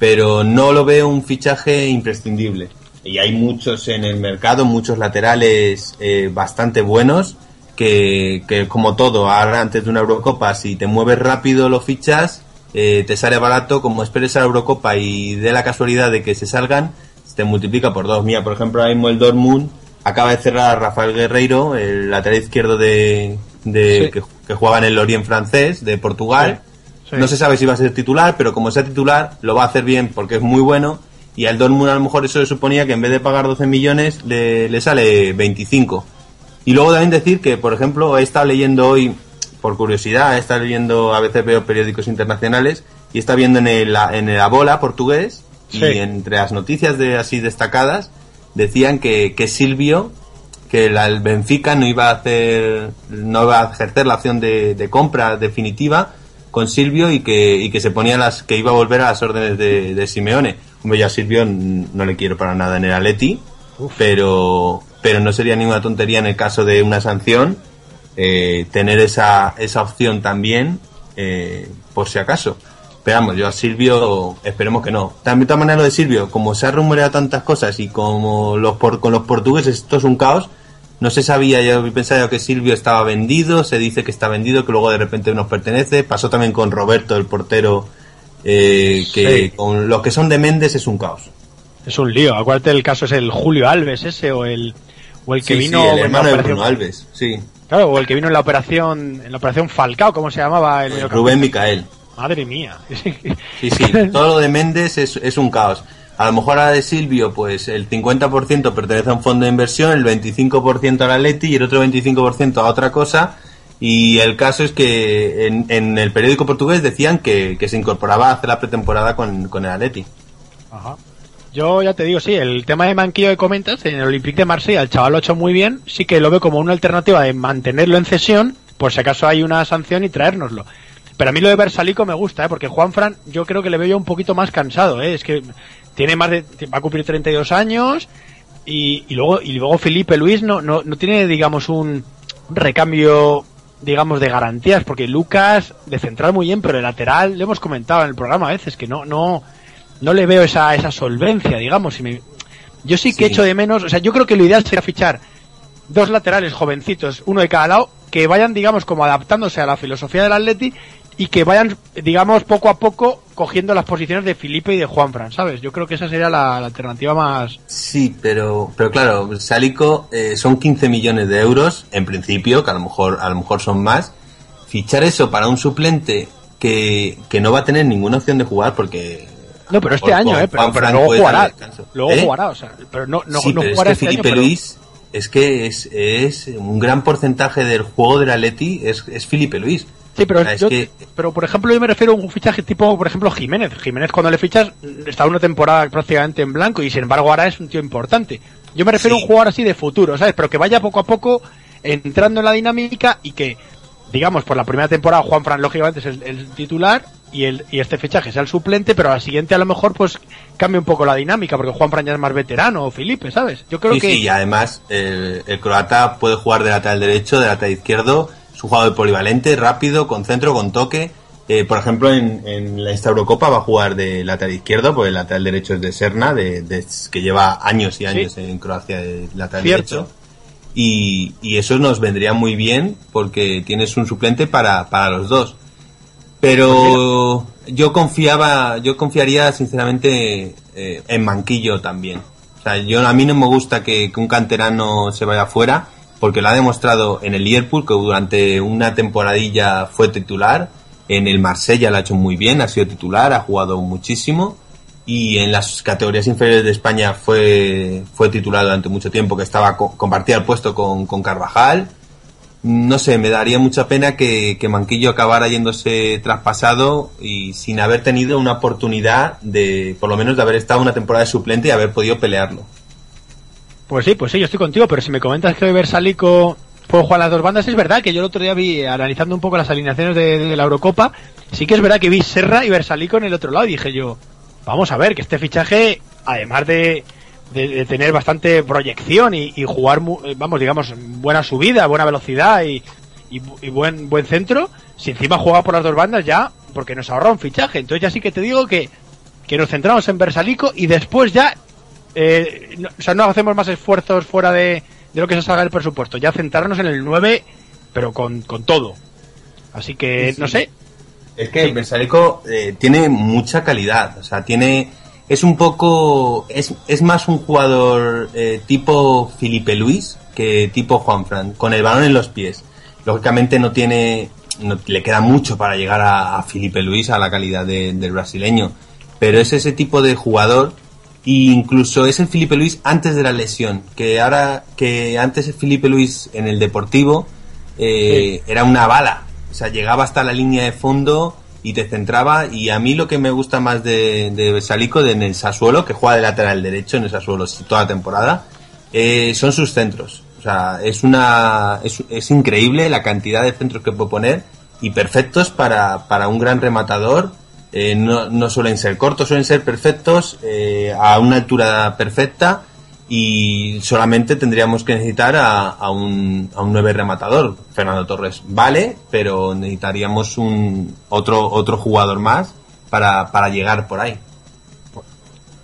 E: pero no lo veo un fichaje imprescindible. Y hay muchos en el mercado, muchos laterales eh, bastante buenos, que, que como todo, ahora antes de una Eurocopa, si te mueves rápido lo fichas, eh, te sale barato, como esperes a la Eurocopa y de la casualidad de que se salgan, te multiplica por dos. Mira, por ejemplo, ahora mismo el Dortmund acaba de cerrar a Rafael Guerreiro, el lateral izquierdo de, de
C: Sí.
E: que, que jugaba en el Lorient francés de Portugal.
C: Sí.
E: No se sabe si va a ser titular, pero como sea titular, lo va a hacer bien porque es muy bueno. Y al Dortmund a lo mejor eso le suponía que en vez de pagar 12 millones, le, le sale 25. Y luego también decir que, por ejemplo, he estado leyendo hoy, por curiosidad, he estado leyendo, a veces veo periódicos internacionales, y está viendo en el, en el Abola portugués,
C: Sí.
E: y entre las noticias de así destacadas, decían que, que Silvio, que la- el Benfica no iba a hacer, no iba a ejercer la opción de, de compra definitiva con Silvio y que, y que se ponía las, que iba a volver a las órdenes de, de Simeone. Hombre, yo a Silvio no le quiero para nada en el Atleti, pero, pero no sería ninguna tontería en el caso de una sanción eh, tener esa, esa opción también, eh, por si acaso. Pero vamos, yo a Silvio esperemos que no. También de todas maneras lo de Silvio, como se ha rumoreado tantas cosas y como los por, con los portugueses esto es un caos, no se sabía, yo pensaba que Silvio estaba vendido, se dice que está vendido, que luego de repente nos pertenece. Pasó también con Roberto, el portero, eh, que
C: Sí.
E: con los que son de Méndez es un caos.
C: Es un lío. Acuérdate el caso es el Julio Alves ese o el o el que
E: Sí,
C: vino
E: sí, el
C: en la
E: hermano de Bruno Alves, sí.
C: Claro, o el que vino en la operación en la operación Falcao, ¿cómo se llamaba? El
E: Rubén Micael.
C: Madre mía.
E: Sí, sí, todo lo de Méndez es, es un caos. A lo mejor a la de Silvio, pues el 50% pertenece a un fondo de inversión, el 25% al Atleti y el otro 25% a otra cosa. Y el caso es que en, en el periódico portugués decían que, que se incorporaba a hacer la pretemporada con, con el Atleti.
C: Ajá. Yo ya te digo, sí, el tema de Manquillo que comentas, en el Olympique de Marsella el chaval lo ha hecho muy bien, sí que lo veo como una alternativa de mantenerlo en cesión, por si acaso hay una sanción y traérnoslo. Pero a mí lo de Versalico me gusta, ¿eh? porque Juan Fran yo creo que le veo yo un poquito más cansado, ¿eh? es que tiene más de, va a cumplir 32 años y, y luego y luego Felipe Luis no, no, no tiene, digamos, un, un recambio digamos de garantías porque Lucas de central muy bien pero de lateral le hemos comentado en el programa a veces que no no no le veo esa, esa solvencia, digamos. Y me- yo sí que
E: Sí.
C: echo de menos, o sea, yo creo que lo ideal sería fichar dos laterales jovencitos, uno de cada lado, que vayan, digamos, como adaptándose a la filosofía del Atleti y que vayan, digamos, poco a poco cogiendo las posiciones de Felipe y de Juanfran, ¿sabes? Yo creo que esa sería la, la alternativa más...
E: Sí, pero, pero claro, Salico eh, son 15 millones de euros, en principio, que a lo mejor, a lo mejor son más. Fichar eso para un suplente que, que no va a tener ninguna opción de jugar porque
C: No, pero este año, ¿eh? Pero, pero luego jugará. Luego
E: ¿Eh?
C: jugará, o sea, pero no, no,
E: sí,
C: no
E: pero es
C: jugará
E: que
C: este año,
E: Felipe
C: pero-
E: Luis es que es, es un gran porcentaje del juego del Atleti es, es Felipe Luis.
C: Sí, pero,
E: es
C: yo-
E: que-
C: pero por ejemplo yo me refiero a un fichaje tipo, por ejemplo, Jiménez. Jiménez cuando le fichas está una temporada prácticamente en blanco y sin embargo ahora es un tío importante. Yo me refiero a un jugador así de futuro, ¿sabes? Pero que vaya poco a poco entrando en la dinámica y que, digamos, por la primera temporada Juan Fran lógicamente es el, el titular y, el, y este fichaje sea el suplente, pero a la siguiente a lo mejor pues cambia un poco la dinámica porque Juan Fran ya es más veterano o Felipe, ¿sabes? Yo creo
E: sí,
C: que...
E: sí, y además el, el croata puede jugar de lateral derecho, de lateral izquierdo, es un jugador polivalente, rápido, con centro, con toque. Eh, por ejemplo, en, en la esta Eurocopa va a jugar de lateral izquierdo, porque el lateral derecho es de Serna, de, de- que lleva años y años en Croacia de lateral
C: Cierto.
E: derecho. Y, y eso nos vendría muy bien porque tienes un suplente para, para los dos. Pero yo confiaba, yo confiaría sinceramente eh, en Manquillo también. O sea, yo a mí no me gusta que, que un canterano se vaya fuera porque lo ha demostrado en el Liverpool que durante una temporadilla fue titular, en el Marsella lo ha hecho muy bien, ha sido titular, ha jugado muchísimo. Y en las categorías inferiores de España fue fue titular durante mucho tiempo que estaba co- compartía el puesto con, con Carvajal no sé, me daría mucha pena que, que Manquillo acabara yéndose traspasado y sin haber tenido una oportunidad de, por lo menos, de haber estado una temporada de suplente y haber podido pelearlo.
C: Pues sí, pues sí, yo estoy contigo, pero si me comentas que Versalico puede jugar las dos bandas, es verdad que yo el otro día vi, analizando un poco las alineaciones de, de la Eurocopa, sí que es verdad que vi Serra y Versalico en el otro lado y dije yo, vamos a ver, que este fichaje, además de, de- de tener bastante proyección y, y jugar, mu- eh, vamos, digamos, buena subida, buena velocidad y, y y buen, buen centro, si encima juega por las dos bandas ya, porque nos ahorra un fichaje. Entonces ya sí que te digo que, que nos centramos en Versalico y después ya eh, no, o sea, no hacemos más esfuerzos fuera de, de lo que se salga del presupuesto. Ya centrarnos en el 9, pero con, con todo. Así que,
E: Sí, sí.
C: no sé.
E: Es que Versalico eh, tiene mucha calidad, o sea, tiene es un poco es, es más un jugador eh, tipo Felipe Luis que tipo Juan Fran, con el balón en los pies. Lógicamente no tiene no, le queda mucho para llegar a, a Felipe Luis a la calidad de- del brasileño, pero es ese tipo de jugador. E incluso es el Felipe Luis antes de la lesión, que ahora que antes el Felipe Luis en el Deportivo eh, era una bala, o sea, llegaba hasta la línea de fondo y te centraba. Y a mí lo que me gusta más de, de Salico de, en el Sassuolo, que juega de lateral derecho en el Sassuolo toda la temporada, eh, son sus centros. O sea, es una es, es increíble la cantidad de centros que puede poner y perfectos para, para un gran rematador. Eh, no, no suelen ser cortos, suelen ser perfectos eh, a una altura perfecta y solamente tendríamos que necesitar a, a un, a un nueve rematador. Fernando Torres vale, pero necesitaríamos un otro otro jugador más para, para llegar por ahí.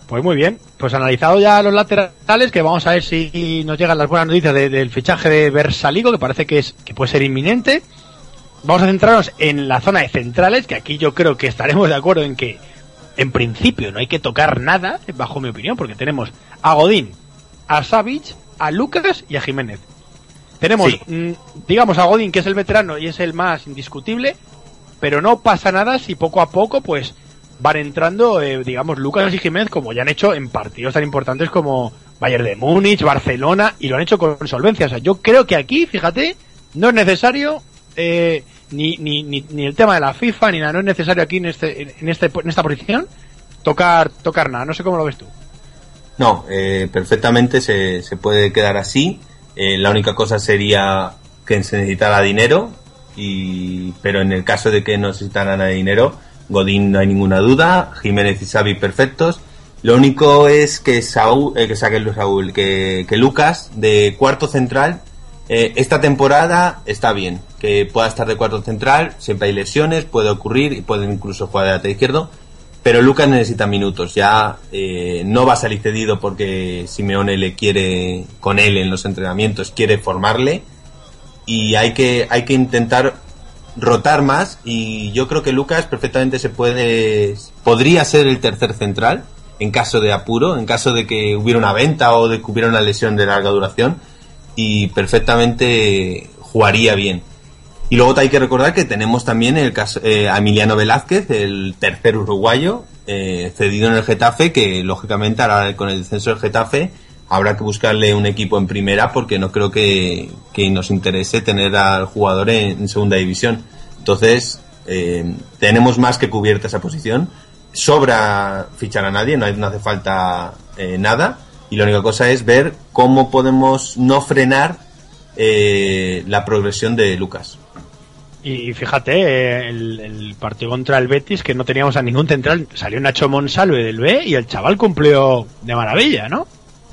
C: Pues muy bien, pues analizado ya los laterales, que vamos a ver si nos llegan las buenas noticias de- del fichaje de Versaligo, que parece que es que puede ser inminente. Vamos a centrarnos en la zona de centrales, que aquí yo creo que estaremos de acuerdo en que en principio no hay que tocar nada, bajo mi opinión, porque tenemos a Godín, a Savic, a Lucas y a Jiménez. Tenemos,
E: Sí.
C: mm, digamos, a Godín, que es el veterano y es el más indiscutible, pero no pasa nada si poco a poco, pues, van entrando, eh, digamos, Lucas y Jiménez, como ya han hecho en partidos tan importantes como Bayern de Múnich, Barcelona, y lo han hecho con solvencia. O sea, yo creo que aquí, fíjate, no es necesario eh, ni, ni, ni, ni el tema de la FIFA, ni nada, no es necesario aquí en, este, en, este, en esta posición tocar, tocar nada. No sé cómo lo ves tú.
E: No, eh, perfectamente se, se puede quedar así. Eh, la única cosa sería que se necesitara dinero, y, pero en el caso de que no necesitaran nada de dinero, Godín no hay ninguna duda, Jiménez y Xavi perfectos. Lo único es que Saúl, eh, que saque Saúl, que, que Lucas de cuarto central eh, esta temporada está bien, que pueda estar de cuarto central, siempre hay lesiones, puede ocurrir y puede incluso jugar de lateral izquierdo, pero Lucas necesita minutos, ya eh, no va a salir cedido porque Simeone le quiere con él en los entrenamientos, quiere formarle y hay que, hay que intentar rotar más y yo creo que Lucas perfectamente se puede, podría ser el tercer central en caso de apuro, en caso de que hubiera una venta o de que hubiera una lesión de larga duración y perfectamente jugaría bien. Y luego hay que recordar que tenemos también el caso, eh, Emiliano Velázquez, el tercer uruguayo, eh, cedido en el Getafe, que lógicamente ahora con el descenso del Getafe habrá que buscarle un equipo en primera porque no creo que, nos interese tener al jugador en, segunda división. Entonces, eh, tenemos más que cubierta esa posición. Sobra fichar a nadie, no hace falta eh, nada. Y la única cosa es ver cómo podemos no frenar eh, la progresión de Lucas.
C: Y fíjate, el, el partido contra el Betis, que no teníamos a ningún central, salió Nacho Monsalve del B y el chaval cumplió de maravilla, ¿no?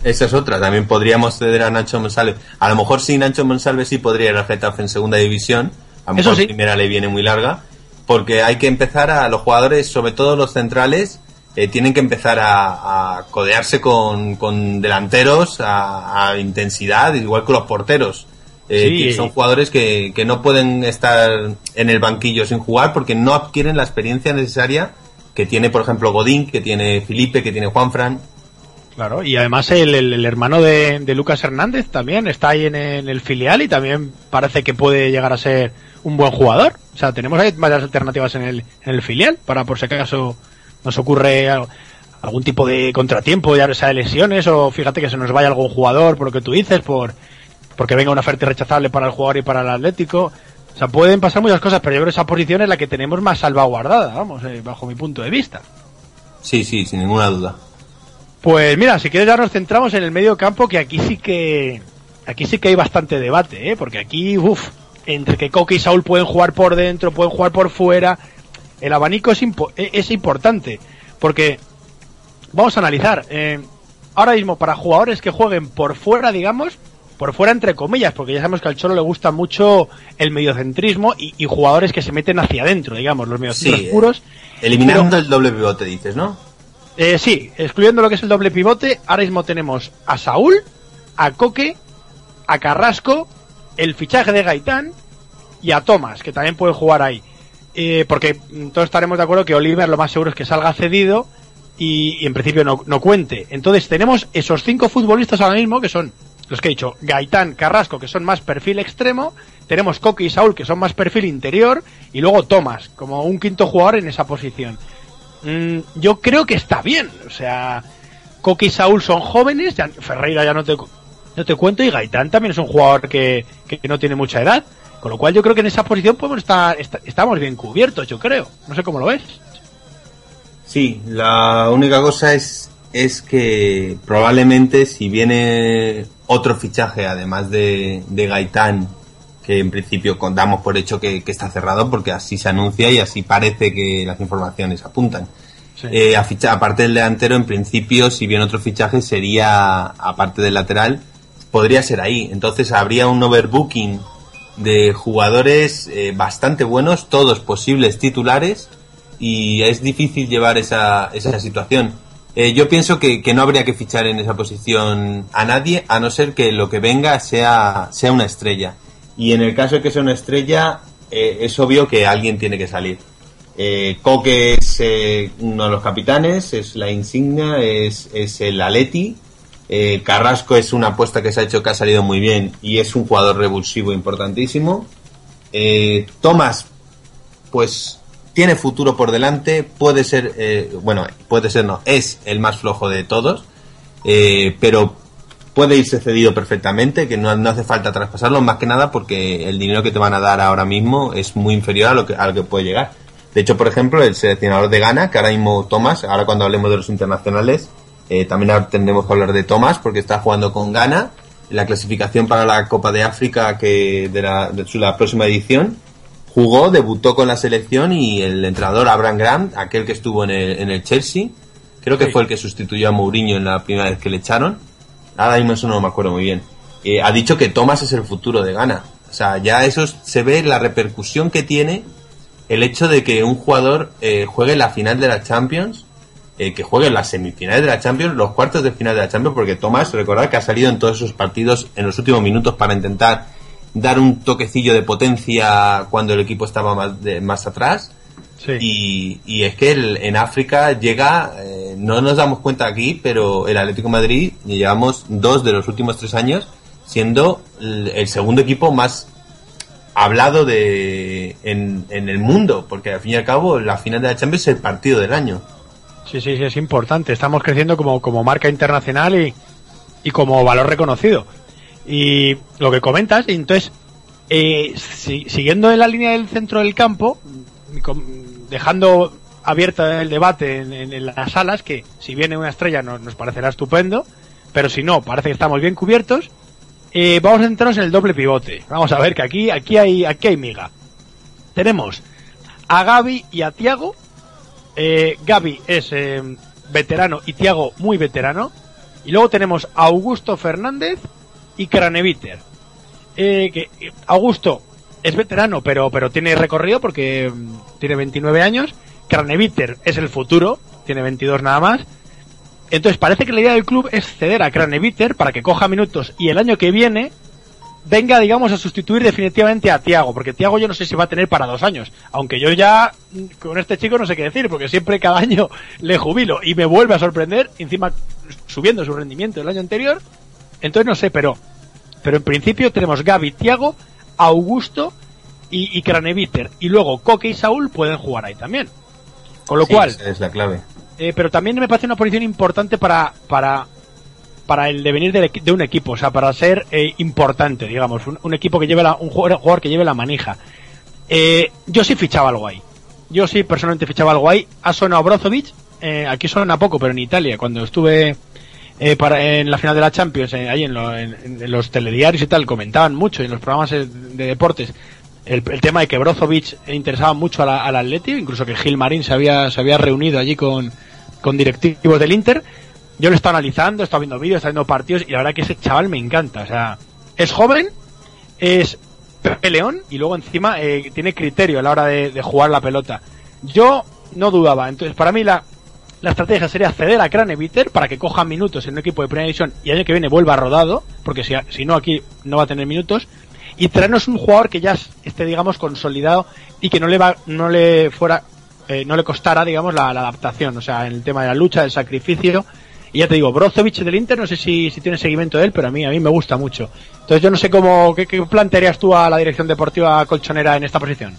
E: Esa es otra, también podríamos ceder a Nacho Monsalve. A lo mejor sí, Nacho Monsalve sí podría ir al Getafe en segunda división. A lo mejor
C: sí.
E: primera le viene muy larga. Porque hay que empezar a los jugadores, sobre todo los centrales, eh, tienen que empezar a, a codearse con, con delanteros a, a intensidad, igual que los porteros. Eh,
C: Sí.
E: que son jugadores que, que no pueden estar en el banquillo sin jugar porque no adquieren la experiencia necesaria que tiene, por ejemplo, Godín, que tiene Felipe, que tiene Juanfran.
C: Claro, y además el, el- el hermano de, de Lucas Hernández también está ahí en, el- en el filial y también parece que puede llegar a ser un buen jugador. O sea, tenemos ahí varias alternativas en el, en el filial para por si acaso nos ocurre algo- algún tipo de contratiempo, ya sea de lesiones o fíjate que se nos vaya algún jugador por lo que tú dices, por porque venga una oferta rechazable para el jugador y para el Atlético. O sea, pueden pasar muchas cosas, pero yo creo que esa posición es la que tenemos más salvaguardada, vamos, eh, bajo mi punto de vista.
E: Sí, sí, sin ninguna duda.
C: Pues mira, si quieres ya nos centramos en el medio campo, que aquí sí que aquí sí que hay bastante debate, ¿eh? porque aquí, uff, entre que Coque y Saúl pueden jugar por dentro, pueden jugar por fuera, el abanico es, impo- e- es importante, porque vamos a analizar, eh, ahora mismo para jugadores que jueguen por fuera, digamos, por fuera entre comillas, porque ya sabemos que al Cholo le gusta mucho el mediocentrismo y, y jugadores que se meten hacia adentro, digamos, los mediocentros
E: Sí, eh,
C: puros.
E: Eliminando
C: Pero-
E: el doble pivote, dices, ¿no?
C: Eh, sí, excluyendo lo que es el doble pivote, ahora mismo tenemos a Saúl, a Coque, a Carrasco, el fichaje de Gaitán y a Tomás, que también puede jugar ahí. Eh, porque todos estaremos de acuerdo que Oliver lo más seguro es que salga cedido y, y en principio no, no cuente. Entonces tenemos esos cinco futbolistas ahora mismo que son los que he dicho, Gaitán, Carrasco, que son más perfil extremo, tenemos Coque y Saúl, que son más perfil interior, y luego Tomás, como un quinto jugador en esa posición. Mm, yo creo que está bien. O sea, Coque y Saúl son jóvenes, Ferreira ya no te, no te cuento, y Gaitán también es un jugador que, que no tiene mucha edad. Con lo cual yo creo que en esa posición podemos estar, est- estamos bien cubiertos, yo creo. No sé cómo lo ves.
E: Sí, la única cosa es, es que probablemente si viene otro fichaje, además de, de Gaitán, que en principio con- damos por hecho que, que está cerrado porque así se anuncia y así parece que las informaciones apuntan.
C: Sí.
E: Eh, a ficha- aparte del delantero, en principio, si viene otro fichaje, sería, aparte del lateral, podría ser ahí. Entonces habría un overbooking de jugadores eh, bastante buenos, todos posibles titulares, y es difícil llevar esa, esa situación. Eh, yo pienso que, no habría que fichar en esa posición a nadie, a no ser que lo que venga sea, sea una estrella. Y en el caso de que sea una estrella, eh, es obvio que alguien tiene que salir. Eh, Coque es eh, uno de los capitanes, es la insignia, es, es el Aleti. Carrasco es una apuesta que se ha hecho que ha salido muy bien y es un jugador revulsivo importantísimo. Tomás, pues tiene futuro por delante, puede ser, eh, bueno, puede ser no, es el más flojo de todos, eh, pero puede irse cedido perfectamente, que no, no hace falta traspasarlo, más que nada porque el dinero que te van a dar ahora mismo es muy inferior a lo que, a lo que puede llegar. De hecho, por ejemplo, el seleccionador de Ghana, que ahora mismo Tomás, ahora cuando hablemos de los internacionales, eh, también ahora tendremos que hablar de Tomás porque está jugando con Ghana la clasificación para la Copa de África que de la, de la próxima edición. Jugó, debutó con la selección y el entrenador Abraham Grant, aquel que estuvo en el, en el Chelsea, creo que
C: Sí.
E: fue el que sustituyó a Mourinho en la primera vez que le echaron. Ahora mismo eso no me acuerdo muy bien. Eh, ha dicho que Thomas es el futuro de Ghana. O sea, ya eso es- se ve la repercusión que tiene el hecho de que un jugador eh, juegue la final de la Champions, eh, que juegue las semifinales de la Champions, los cuartos de final de la Champions, porque Thomas, recordad que ha salido en todos esos partidos en los últimos minutos para intentar dar un toquecillo de potencia cuando el equipo estaba más, de- más atrás.
C: Sí.
E: Y, y es que el- en África llega, eh, no nos damos cuenta aquí, pero el Atlético de Madrid llevamos dos de los últimos tres años siendo el, el segundo equipo más hablado de en, en el mundo, porque al fin y al cabo la final de la Champions es el partido del año.
C: Sí, sí, sí, es importante. Estamos creciendo como, como marca internacional y, y como valor reconocido. Y lo que comentas, y entonces, eh, si- siguiendo en la línea del centro del campo, dejando abierta el debate en, las salas, que si viene una estrella nos, nos parecerá estupendo, pero si no, parece que estamos bien cubiertos, eh, vamos a centrarnos en el doble pivote. Vamos a ver que aquí, aquí hay, aquí hay miga. Tenemos a Gaby y a Tiago, eh, Gaby es eh, veterano y Tiago muy veterano. Y luego tenemos a Augusto Fernández y Craneviter. Eh, que eh, Augusto es veterano, pero, pero tiene recorrido porque mm, tiene 29 años. Craneviter es el futuro, tiene 22 nada más. Entonces parece que la idea del club es ceder a Craneviter para que coja minutos y el año que viene venga, digamos, a sustituir definitivamente a Tiago, porque Tiago yo no sé si va a tener para dos años, aunque yo ya mm, con este chico no sé qué decir, porque siempre cada año le jubilo y me vuelve a sorprender, encima subiendo su rendimiento del año anterior, entonces no sé, pero, pero en principio tenemos Gaby, Tiago, Augusto y, y Craneviter, y luego Coque y Saúl pueden jugar ahí también. Con lo
E: Sí,
C: cual,
E: esa es la clave.
C: eh, pero también me parece una posición importante para, para, para el devenir equi- de, un equipo, o sea, para ser eh, importante, digamos, un, un equipo que lleve la, un jugador, jugador que lleve la manija. Eh, yo sí fichaba algo ahí. Yo sí personalmente fichaba algo ahí. Ha sonado Brozovic, eh, aquí suena poco, pero en Italia, cuando estuve eh, para, en la final de la Champions, eh, ahí en, lo- en- en los telediarios y tal, comentaban mucho en los programas de deportes el, tema de que Brozovic interesaba mucho al Atleti, incluso que Gil Marín se había, se había reunido allí con, con directivos del Inter. Yo lo he estado analizando, he estado viendo vídeos, he estado viendo partidos y la verdad que ese chaval me encanta. O sea, es joven, es peleón y luego encima eh, tiene criterio a la hora de, de jugar la pelota. Yo no dudaba. Entonces, para mí la, la estrategia sería ceder a Craneviter para que coja minutos en un equipo de primera división y el año que viene vuelva rodado, porque si, si no aquí no va a tener minutos, y traernos un jugador que ya esté, digamos, consolidado y que no le va, no le fuera, eh, no le costara, digamos, la, adaptación, o sea, en el tema de la lucha, del sacrificio. Y ya te digo, Brozovic del Inter, no sé si, si tiene seguimiento de él, pero a mí, a mí me gusta mucho. Entonces yo no sé cómo, qué, qué plantearías tú a la dirección deportiva colchonera en esta posición.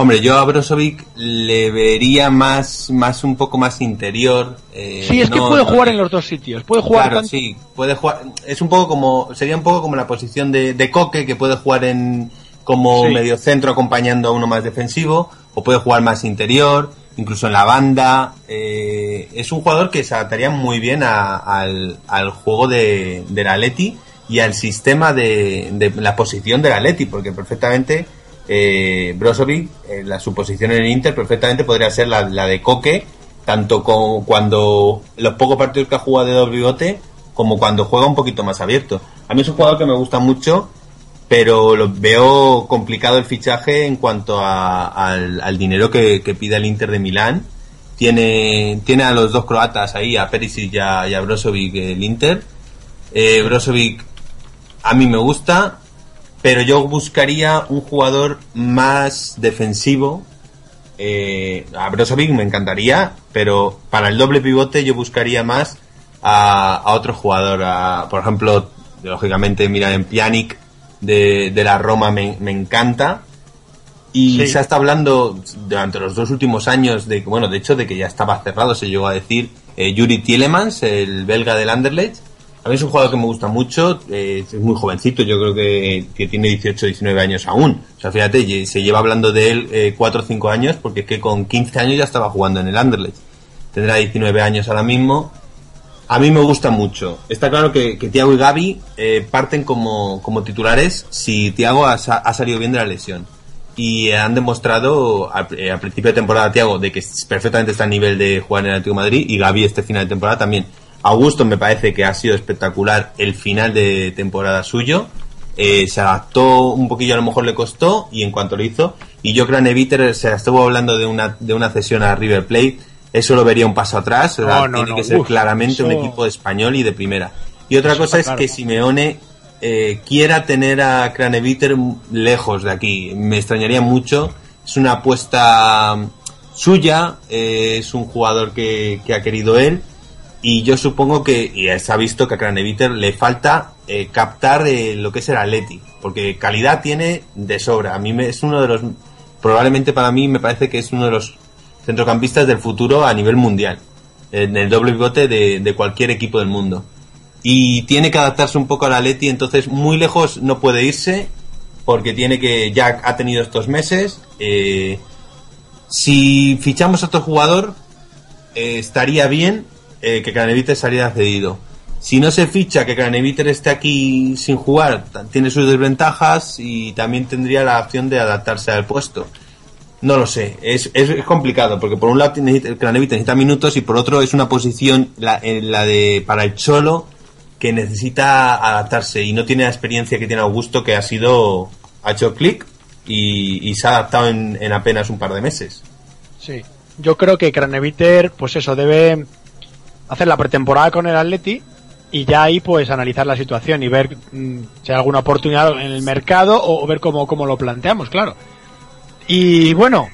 E: Hombre, yo a Brozovic le vería más, más un poco más interior. eh,
C: sí, es que puede
E: no-
C: jugar en los dos sitios. Puede jugar
E: Claro,
C: tanto-
E: sí, puede jugar. Es un poco como, sería un poco como la posición de, de Coque, que puede jugar en, como
C: Sí.
E: medio centro acompañando a uno más defensivo, o puede jugar más interior, incluso en la banda. eh, es un jugador que se adaptaría muy bien a- al, al juego de, del Atleti y al sistema de, de la posición del Atleti, porque perfectamente eh, Brozovic, eh, la, su posición en el Inter, perfectamente podría ser la, de Coque, tanto como cuando los pocos partidos que ha jugado de doble bigote, como cuando juega un poquito más abierto. A mí es un jugador que me gusta mucho, pero lo veo complicado el fichaje en cuanto a- al, dinero que, que pide el Inter de Milán. Tiene, tiene a los dos croatas ahí, a Perisic y a, y a el Inter. Eh, Brozovic a mí me gusta, pero yo buscaría un jugador más defensivo. Eh, a Brozovic me encantaría, pero para el doble pivote yo buscaría más a, a otro jugador. a- por ejemplo, lógicamente, mira, en Pjanic de, de la Roma me, me encanta. Y
C: Sí.
E: se ha estado hablando durante los dos últimos años de que, bueno, de hecho, de que ya estaba cerrado, se llegó a decir eh, Yuri Tielemans, el belga del Anderlecht. A mí es un jugador que me gusta mucho, eh, es muy jovencito, yo creo que, tiene 18 19 años aún. O sea, fíjate, se lleva hablando de él 4 o 5 años, porque es que con 15 años ya estaba jugando en el Anderlecht. Tendrá 19 años ahora mismo. A mí me gusta mucho. Está claro que, Thiago y Gaby eh, parten como, como titulares si Thiago ha, ha salido bien de la lesión. Y han demostrado al, eh, principio de temporada Thiago de que perfectamente está a nivel de jugar en el Atlético de Madrid y Gaby este final de temporada también. Augusto me parece que ha sido espectacular el final de temporada suyo. Eh, se adaptó un poquillo, a lo mejor le costó y en cuanto lo hizo. Y yo creo que Neviter se estuvo hablando de una, de una cesión a River Plate. Eso lo vería un paso atrás.
C: No,
E: ¿verdad?
C: no,
E: Tiene
C: no,
E: que ser
C: uf,
E: claramente un equipo español y de primera. Y otra
C: Eso
E: cosa es
C: claro.
E: que Simeone eh, quiera tener a Craneviter lejos de aquí. Me extrañaría mucho. Es una apuesta suya. eh, es un jugador que, que ha querido él. Y yo supongo que, y se ha visto que a Craneviter le falta eh, captar eh, lo que es el Atleti. Porque calidad tiene de sobra. A mí me, es uno de los, probablemente para mí me parece que es uno de los centrocampistas del futuro a nivel mundial. En el doble pivote de, de cualquier equipo del mundo. Y tiene que adaptarse un poco al Atleti, entonces muy lejos no puede irse porque tiene que ya ha tenido estos meses. eh, si fichamos a otro jugador, eh, estaría bien eh, que Craneviter saliera cedido. Si no se ficha que Craneviter esté aquí sin jugar, tiene sus desventajas y también tendría la opción de adaptarse al puesto. No lo sé, es, es, complicado porque por un lado el Craneviter necesita minutos y por otro es una posición, la, en la de para el Cholo, que necesita adaptarse y no tiene la experiencia que tiene Augusto, que ha sido, ha hecho clic y, y se ha adaptado en, en apenas un par de meses.
C: Sí. Yo creo que Craneviter, pues eso, debe hacer la pretemporada con el Atleti y ya ahí pues analizar la situación y ver mm, si hay alguna oportunidad en el mercado o, ver cómo, cómo lo planteamos, claro. Y bueno,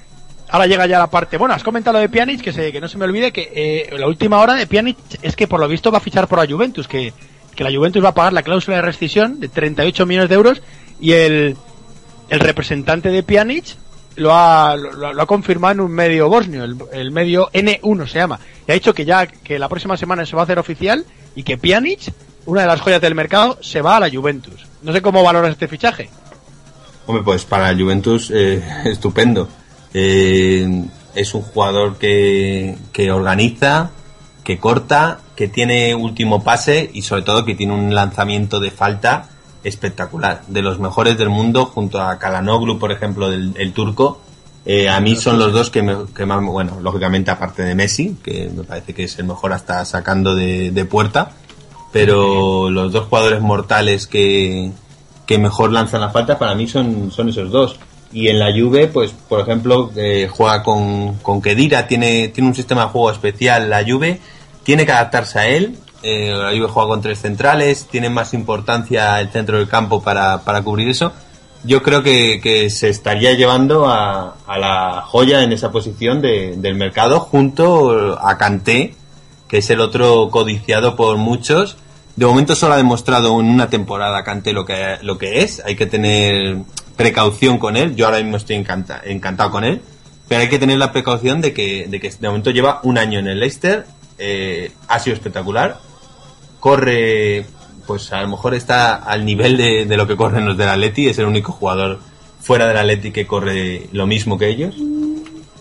C: ahora llega ya la parte. Bueno, has comentado lo de Pjanic, que, se, que no se me olvide que eh, la última hora de Pjanic es que por lo visto va a fichar por la Juventus, que, que la Juventus va a pagar la cláusula de rescisión de 38 millones de euros y el, el representante de Pjanic lo ha, lo, ha confirmado en un medio bosnio, el, el medio N1 se llama, y ha dicho que ya que la próxima semana se va a hacer oficial y que Pjanic, una de las joyas del mercado, se va a la Juventus. No sé cómo valoras este fichaje.
E: Hombre, pues para el Juventus eh, estupendo. Eh, es un jugador que, que organiza, que corta, que tiene último pase y sobre todo que tiene un lanzamiento de falta espectacular. De los mejores del mundo junto a Kalanoglu, por ejemplo, del el turco. Eh, a mí son los dos que, me, que más, bueno, lógicamente aparte de Messi, que me parece que es el mejor hasta sacando de, de puerta, pero los dos jugadores mortales que, que mejor lanzan la falta para mí son, son esos dos. Y en la Juve, pues, por ejemplo, eh, juega con, con Kedira, tiene, tiene un sistema de juego especial la Juve, tiene que adaptarse a él. Eh, la Juve juega con tres centrales, tiene más importancia el centro del campo para, para cubrir eso. Yo creo que, que se estaría llevando a, a la joya en esa posición de- del mercado junto a Kanté, que es el otro codiciado por muchos. De momento solo ha demostrado en una temporada Kanté lo que, lo que es. Hay que tener precaución con él. Yo ahora mismo estoy encanta- encantado con él. Pero hay que tener la precaución de que, de que de momento lleva un año en el Leicester. eh, ha sido espectacular. Corre, pues a lo mejor está al nivel de, lo que corren los del Atleti. Es el único jugador fuera del Atleti que corre lo mismo que ellos.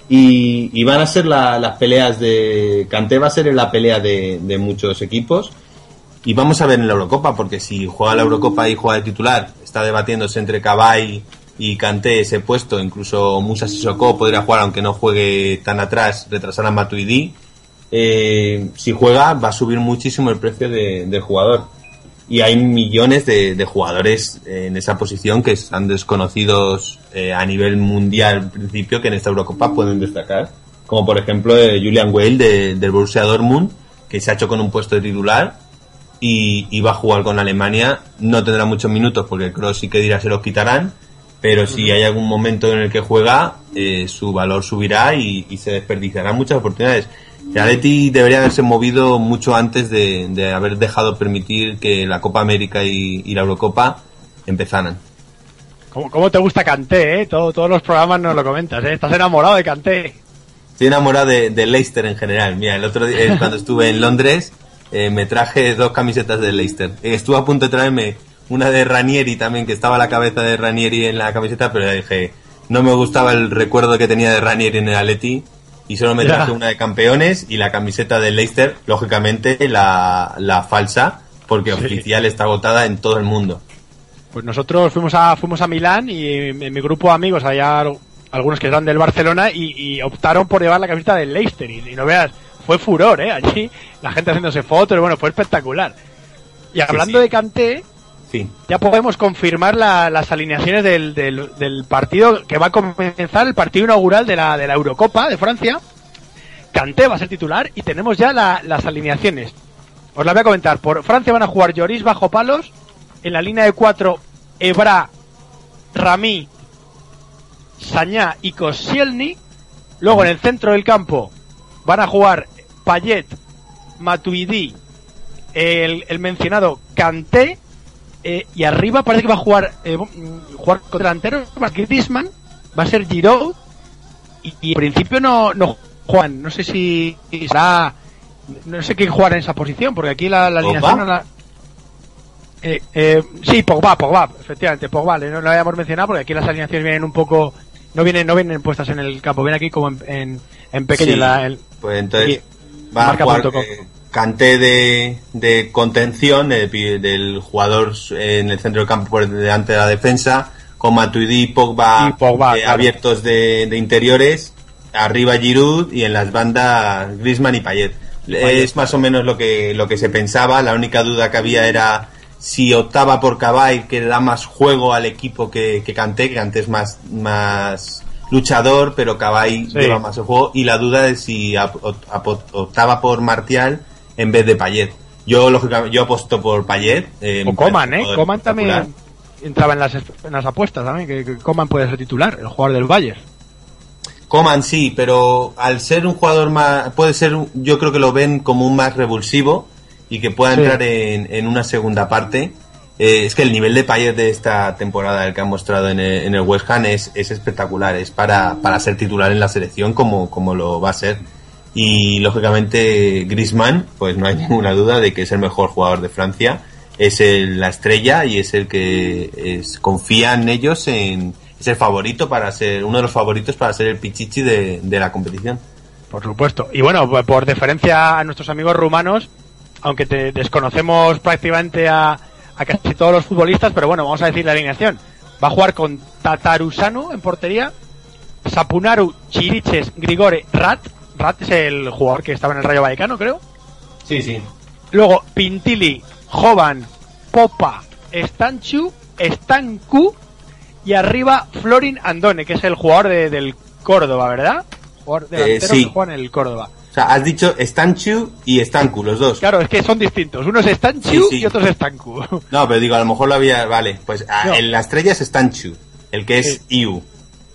E: Y, van a ser la- las peleas de... Kanté va a ser la pelea de, de muchos equipos. Y vamos a ver en la Eurocopa, porque si juega la Eurocopa y juega de titular, está debatiéndose entre Cabay y Kanté ese puesto, incluso Musa Sissoko podría jugar aunque no juegue tan atrás, retrasar a Matuidi. Eh, si juega va a subir muchísimo el precio de- del jugador. Y hay millones de, de jugadores en esa posición que están desconocidos eh, a nivel mundial en principio que en esta Eurocopa pueden destacar. Como por ejemplo eh, Julian Weil de- del Borussia Dortmund, que se ha hecho con un puesto de titular y, va a jugar con Alemania. No tendrá muchos minutos porque Kroos sí que dirá se los quitarán, pero si hay algún momento en el que juega, eh, su valor subirá y, y se desperdiciarán muchas oportunidades. El Atleti debería haberse movido mucho antes de, de haber dejado permitir que la Copa América y, y la Eurocopa empezaran.
C: ¿Cómo, cómo te gusta Canté, eh? Todo- todos los programas nos lo comentas, eh. Estás enamorado de Canté.
E: Estoy enamorado de, de Leicester en general. Mira, el otro día, eh, cuando estuve en Londres, eh, me traje dos camisetas de Leicester. Eh, estuve a punto de traerme una de Ranieri también, que estaba la cabeza de Ranieri en la camiseta, pero dije, no me gustaba el recuerdo que tenía de Ranieri en el Atleti. Y solo me traje una de campeones y la camiseta de Leicester, lógicamente la, la falsa, porque oficial está agotada en todo el mundo.
C: Pues nosotros fuimos a fuimos a Milán y en mi grupo de amigos había al- algunos que eran del Barcelona y, y optaron por llevar la camiseta del Leicester y, y no veas, fue furor, ¿eh? Allí la gente haciéndose fotos, bueno, fue espectacular. Y hablando
E: sí.
C: de Kanté, Ya podemos confirmar la- las alineaciones del, del, partido que va a comenzar, el partido inaugural de la, de la Eurocopa de Francia. Kanté va a ser titular y tenemos ya la- las alineaciones. Os la voy a comentar. Por Francia van a jugar Lloris bajo palos. En la línea de cuatro, Ebra, Rami, Sañá y Koscielny. Luego en el centro del campo van a jugar Payet, Matuidi, el, el mencionado Kanté. Eh, y arriba parece que va a jugar eh, mm, jugar con delanteros. Va a ser Griezmann, va a ser Giroud. Y, y en principio no, no juegan. No sé si será. No sé quién jugará en esa posición, porque aquí la, la alineación no la. Eh, eh, sí, Pogba, Pogba, efectivamente, Pogba, no, lo habíamos mencionado porque aquí las alineaciones vienen un poco, no vienen, no vienen puestas en el campo, vienen aquí como en, en, en pequeño.
E: Sí,
C: la- en-
E: pues entonces
C: aquí,
E: va a jugar eh, Kanté de, de contención del jugador en el centro del campo por delante de la defensa con Matuidi y Pogba,
C: Y Pogba,
E: eh,
C: claro.
E: abiertos de, de interiores arriba Giroud y en las bandas Griezmann y Payet es más o menos lo que lo que se pensaba la única duda que había era si optaba por Cabay que da más juego al equipo que, que Kanté que Kanté es más más luchador pero Cabay
C: Sí.
E: lleva más el juego y la duda de si optaba por Martial en vez de Payet yo lógicamente yo aposto por Payet eh,
C: o Coman, ¿eh? Coman también entraba en las, en las apuestas también, que, que Coman puede ser titular, el jugador del Bayern.
E: Coman sí, pero al ser un jugador más, puede ser, yo creo que lo ven como un más revulsivo y que pueda
C: Sí.
E: entrar en, en una segunda parte. Eh, es que el nivel de Payet de esta temporada, el que han mostrado en el, en el West Ham, es, es espectacular. Es para, para ser titular en la selección como, como lo va a ser. Y lógicamente Griezmann, pues no hay ninguna duda de que es el mejor jugador de Francia. Es el- la estrella y es el que es, confía en ellos en, es el favorito para ser, uno de los favoritos para ser el pichichi de, la competición.
C: Por supuesto. Y bueno, por deferencia a nuestros amigos rumanos, aunque te desconocemos prácticamente a, a casi todos los futbolistas, pero bueno, vamos a decir la alineación. Va a jugar con Tatarusanu en portería, Sapunaru, Chiriches, Grigore, Rat. Rat es el jugador que estaba en el Rayo Vallecano, creo.
E: Sí, sí.
C: Luego Pintili, Jovan, Popa, Stanchu, Stancu y arriba Florin Andone, que es el jugador de- del Córdoba, ¿verdad? Jugador delantero
E: sí.
C: que juega en el Córdoba.
E: O sea, has dicho Stanchu y Stanku, los dos.
C: Claro, es que son distintos. Uno es Stanchu
E: Sí, sí.
C: y otro es Stancu.
E: No, pero digo, a lo mejor lo había. Vale, pues ah,
C: No.
E: en la estrella es Stanchu, el que es Iu.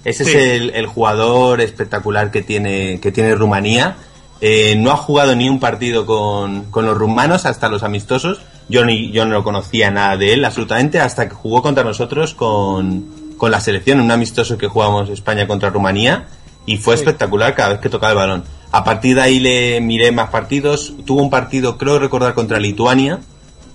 E: Ese
C: Sí.
E: es el, el jugador espectacular que tiene, que tiene Rumanía. Eh, no ha jugado ni un partido con, con los rumanos hasta los amistosos. Yo, ni, yo no lo conocía nada de él absolutamente hasta que jugó contra nosotros con, con la selección, en un amistoso que jugamos España contra Rumanía. Y fue espectacular cada vez que tocaba el balón. A partir de ahí le miré más partidos. Tuvo un partido, creo recordar, contra Lituania.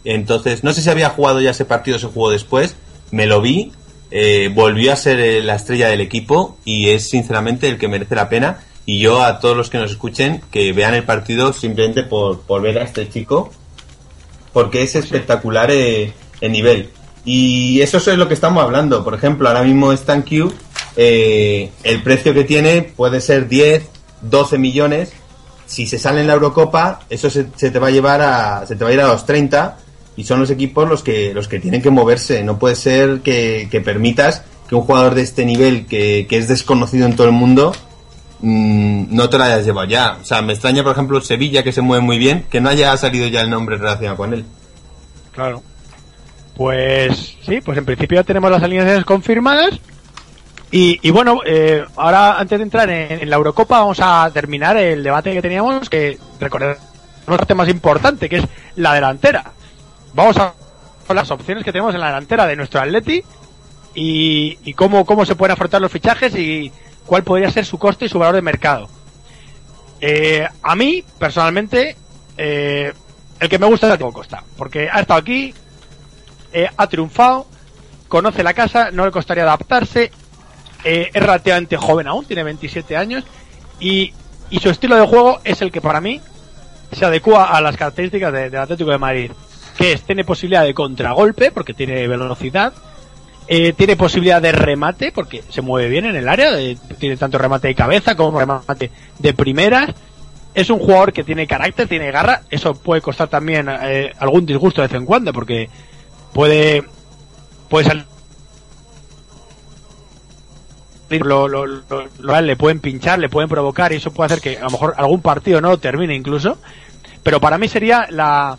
E: Entonces, no sé si había jugado ya ese partido o se jugó después. Me lo vi. Eh, volvió a ser eh, la estrella del equipo y es sinceramente el que merece la pena. Y yo a todos los que nos escuchen que vean el partido simplemente por, por ver a este chico, porque es espectacular eh, el nivel. Y eso es lo que estamos hablando. Por ejemplo, ahora mismo Stan Q, eh, el precio que tiene puede ser 10, 12 millones. Si se sale en la Eurocopa, eso se, te va a llevar a, se te va a ir a los 30 y son los equipos los que, los que tienen que moverse. No puede ser que, que permitas que un jugador de este nivel, que, que es desconocido en todo el mundo, mm, no te lo hayas llevado ya. O sea, me extraña, por ejemplo, Sevilla, que se mueve muy bien, que no haya salido ya el nombre relacionado con él.
C: Claro. Pues sí, pues en principio ya tenemos las alineaciones confirmadas. Y, y bueno, eh, ahora antes de entrar en, la Eurocopa vamos a terminar el debate que teníamos, que recordemos la parte más importante, que es la delantera. Vamos a con las opciones que tenemos en la delantera de nuestro Atleti y, cómo, cómo se pueden afrontar los fichajes y cuál podría ser su coste y su valor de mercado. Eh, a mí, personalmente, eh, el que me gusta es Diego Costa, porque ha estado aquí, eh, ha triunfado, conoce la casa, no le costaría adaptarse, eh, es relativamente joven aún, tiene 27 años, y, y su estilo de juego es el que para mí se adecua a las características de- del Atlético de Madrid, que es, tiene posibilidad de contragolpe, porque tiene velocidad, eh, tiene posibilidad de remate, porque se mueve bien en el área, de- tiene tanto remate de cabeza como remate de primeras, es un jugador que tiene carácter, tiene garra, eso puede costar también eh, algún disgusto de vez en cuando, porque puede, puede salir lo, lo, le pueden pinchar, le pueden provocar y eso puede hacer que a lo mejor algún partido no termine incluso. Pero para mí sería la,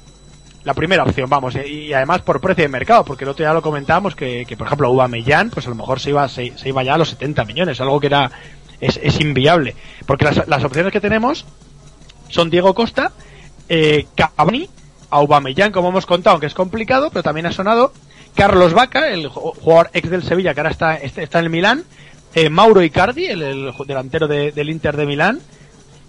C: la primera opción, vamos, y, y además por precio de mercado, porque el otro día lo comentábamos que, que por ejemplo Aubameyang, pues a lo mejor se iba, se, iba ya a los 70 millones, algo que era, es, es inviable. Porque las, las opciones que tenemos son Diego Costa, eh, Cavani, Aubameyang, como hemos contado, aunque es complicado, pero también ha sonado Carlos Vaca, el ju- jugador ex del Sevilla, que ahora está, está en el Milán, eh, Mauro Icardi, el, delantero de- del Inter de Milán,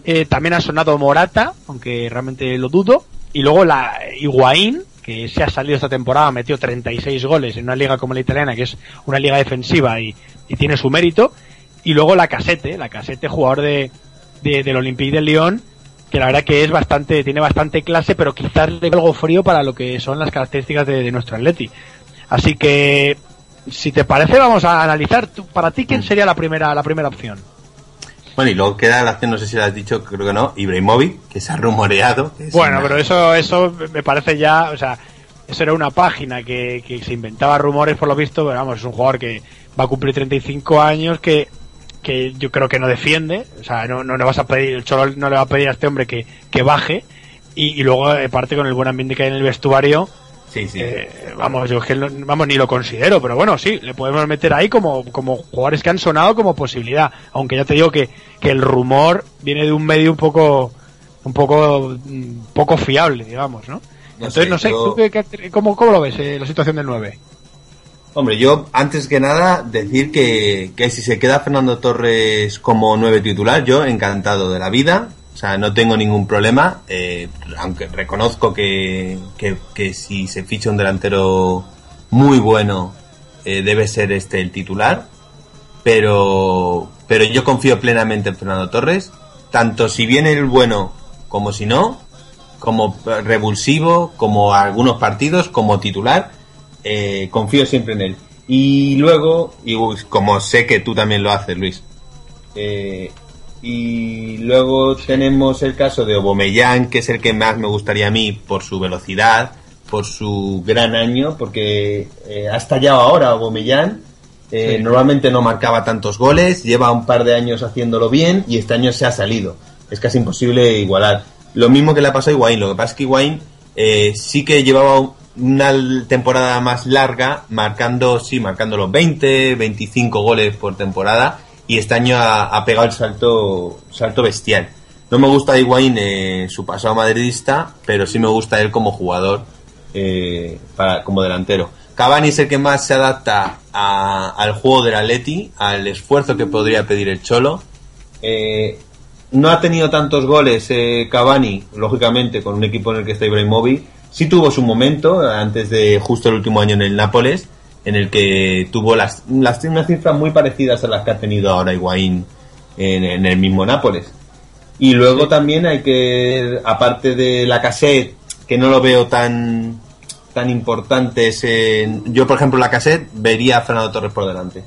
C: eh, también ha sonado Morata, aunque realmente lo dudo, y luego la Higuaín, que se ha salido esta temporada, metió 36 goles en una liga como la italiana, que es una liga defensiva y, tiene su mérito, y luego la Casete, la Casete, jugador de, de- del Olympique de Lyon, que la verdad que es bastante, tiene bastante clase, pero quizás le algo frío para lo que son las características de, nuestro Atleti. Así que, si te parece, vamos a analizar, para ti, ¿quién sería la primera, la primera opción?
E: Bueno, y luego queda la acción, no sé si lo has dicho, creo que no, Ibrahimovic, que se ha rumoreado. que
C: Bueno, pero eso, eso me parece ya, o sea, eso era una página que, que se inventaba rumores por lo visto, pero vamos, es un jugador que va a cumplir 35 años, que, que yo creo que no defiende, o sea, no, no le vas a pedir, el Cholo no le va a pedir a este hombre que, que baje, y, y luego, eh, parte con el buen ambiente que hay en el vestuario,
E: Sí, sí.
C: eh, vamos, yo es que no- vamos, ni lo considero, pero bueno, sí, le podemos meter ahí como, como jugadores que han sonado como posibilidad, aunque ya te digo que, que el rumor viene de un medio un poco, un poco, mm, poco fiable, digamos, ¿no?
E: No
C: Entonces,
E: sé,
C: no sé,
E: yo-
C: ¿tú qué- cómo, ¿cómo lo ves eh, la situación del 9?
E: Hombre, yo antes que nada decir que, que si se queda Fernando Torres como nueve titular, yo encantado de la vida. O sea, no tengo ningún problema, eh, aunque reconozco que, que, que si se ficha un delantero muy bueno, eh, debe ser este el titular. Pero, pero yo confío plenamente en Fernando Torres, tanto si viene el bueno como si no, como revulsivo, como algunos partidos, como titular, eh, confío siempre en él. Y luego, y como sé que tú también lo haces, Luis, eh, y luego tenemos el caso de Obomellán, que es el que más me gustaría a mí por su velocidad, por su gran año, porque eh, ha estallado ahora Obomellán. Eh,
C: Sí.
E: Normalmente no marcaba tantos goles, lleva un par de años haciéndolo bien y este año se ha salido. Es casi imposible igualar. Lo mismo que le ha pasado a Higuaín, lo que pasa es que Higuaín eh, sí que llevaba una temporada más larga, marcando, sí, marcando los 20, 25 goles por temporada, y este año ha, pegado el salto, salto bestial. No me gusta Higuaín eh, su pasado madridista, pero sí me gusta él como jugador, eh, para, como delantero. Cavani es el que más se adapta a- al juego del Atleti, al esfuerzo que podría pedir el Cholo. Eh, no ha tenido tantos goles eh, Cavani, lógicamente, con un equipo en el que está Ibrahimovic. Sí tuvo su momento, antes de justo el último año en el Nápoles, en el que tuvo las, las unas cifras muy parecidas a las que ha tenido ahora Higuaín en, en el mismo Nápoles. Y luego también hay que, aparte de la cassette, que no lo veo tan tan importante ese... Yo, por ejemplo, la cassette vería a Fernando Torres por delante.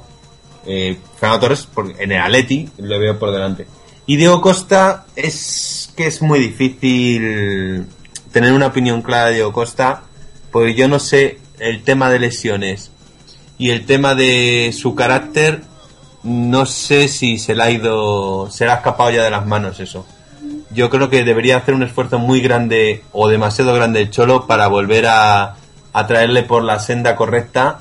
E: Eh, Fernando Torres en el Atleti lo veo por delante. Y Diego Costa es que es muy difícil tener una opinión clara de Diego Costa, porque yo no sé el tema de lesiones y el tema de su carácter, no sé si se le ha ido, se le ha escapado ya de las manos eso. Yo creo que debería hacer un esfuerzo muy grande o demasiado grande el Cholo para volver a, a traerle por la senda correcta,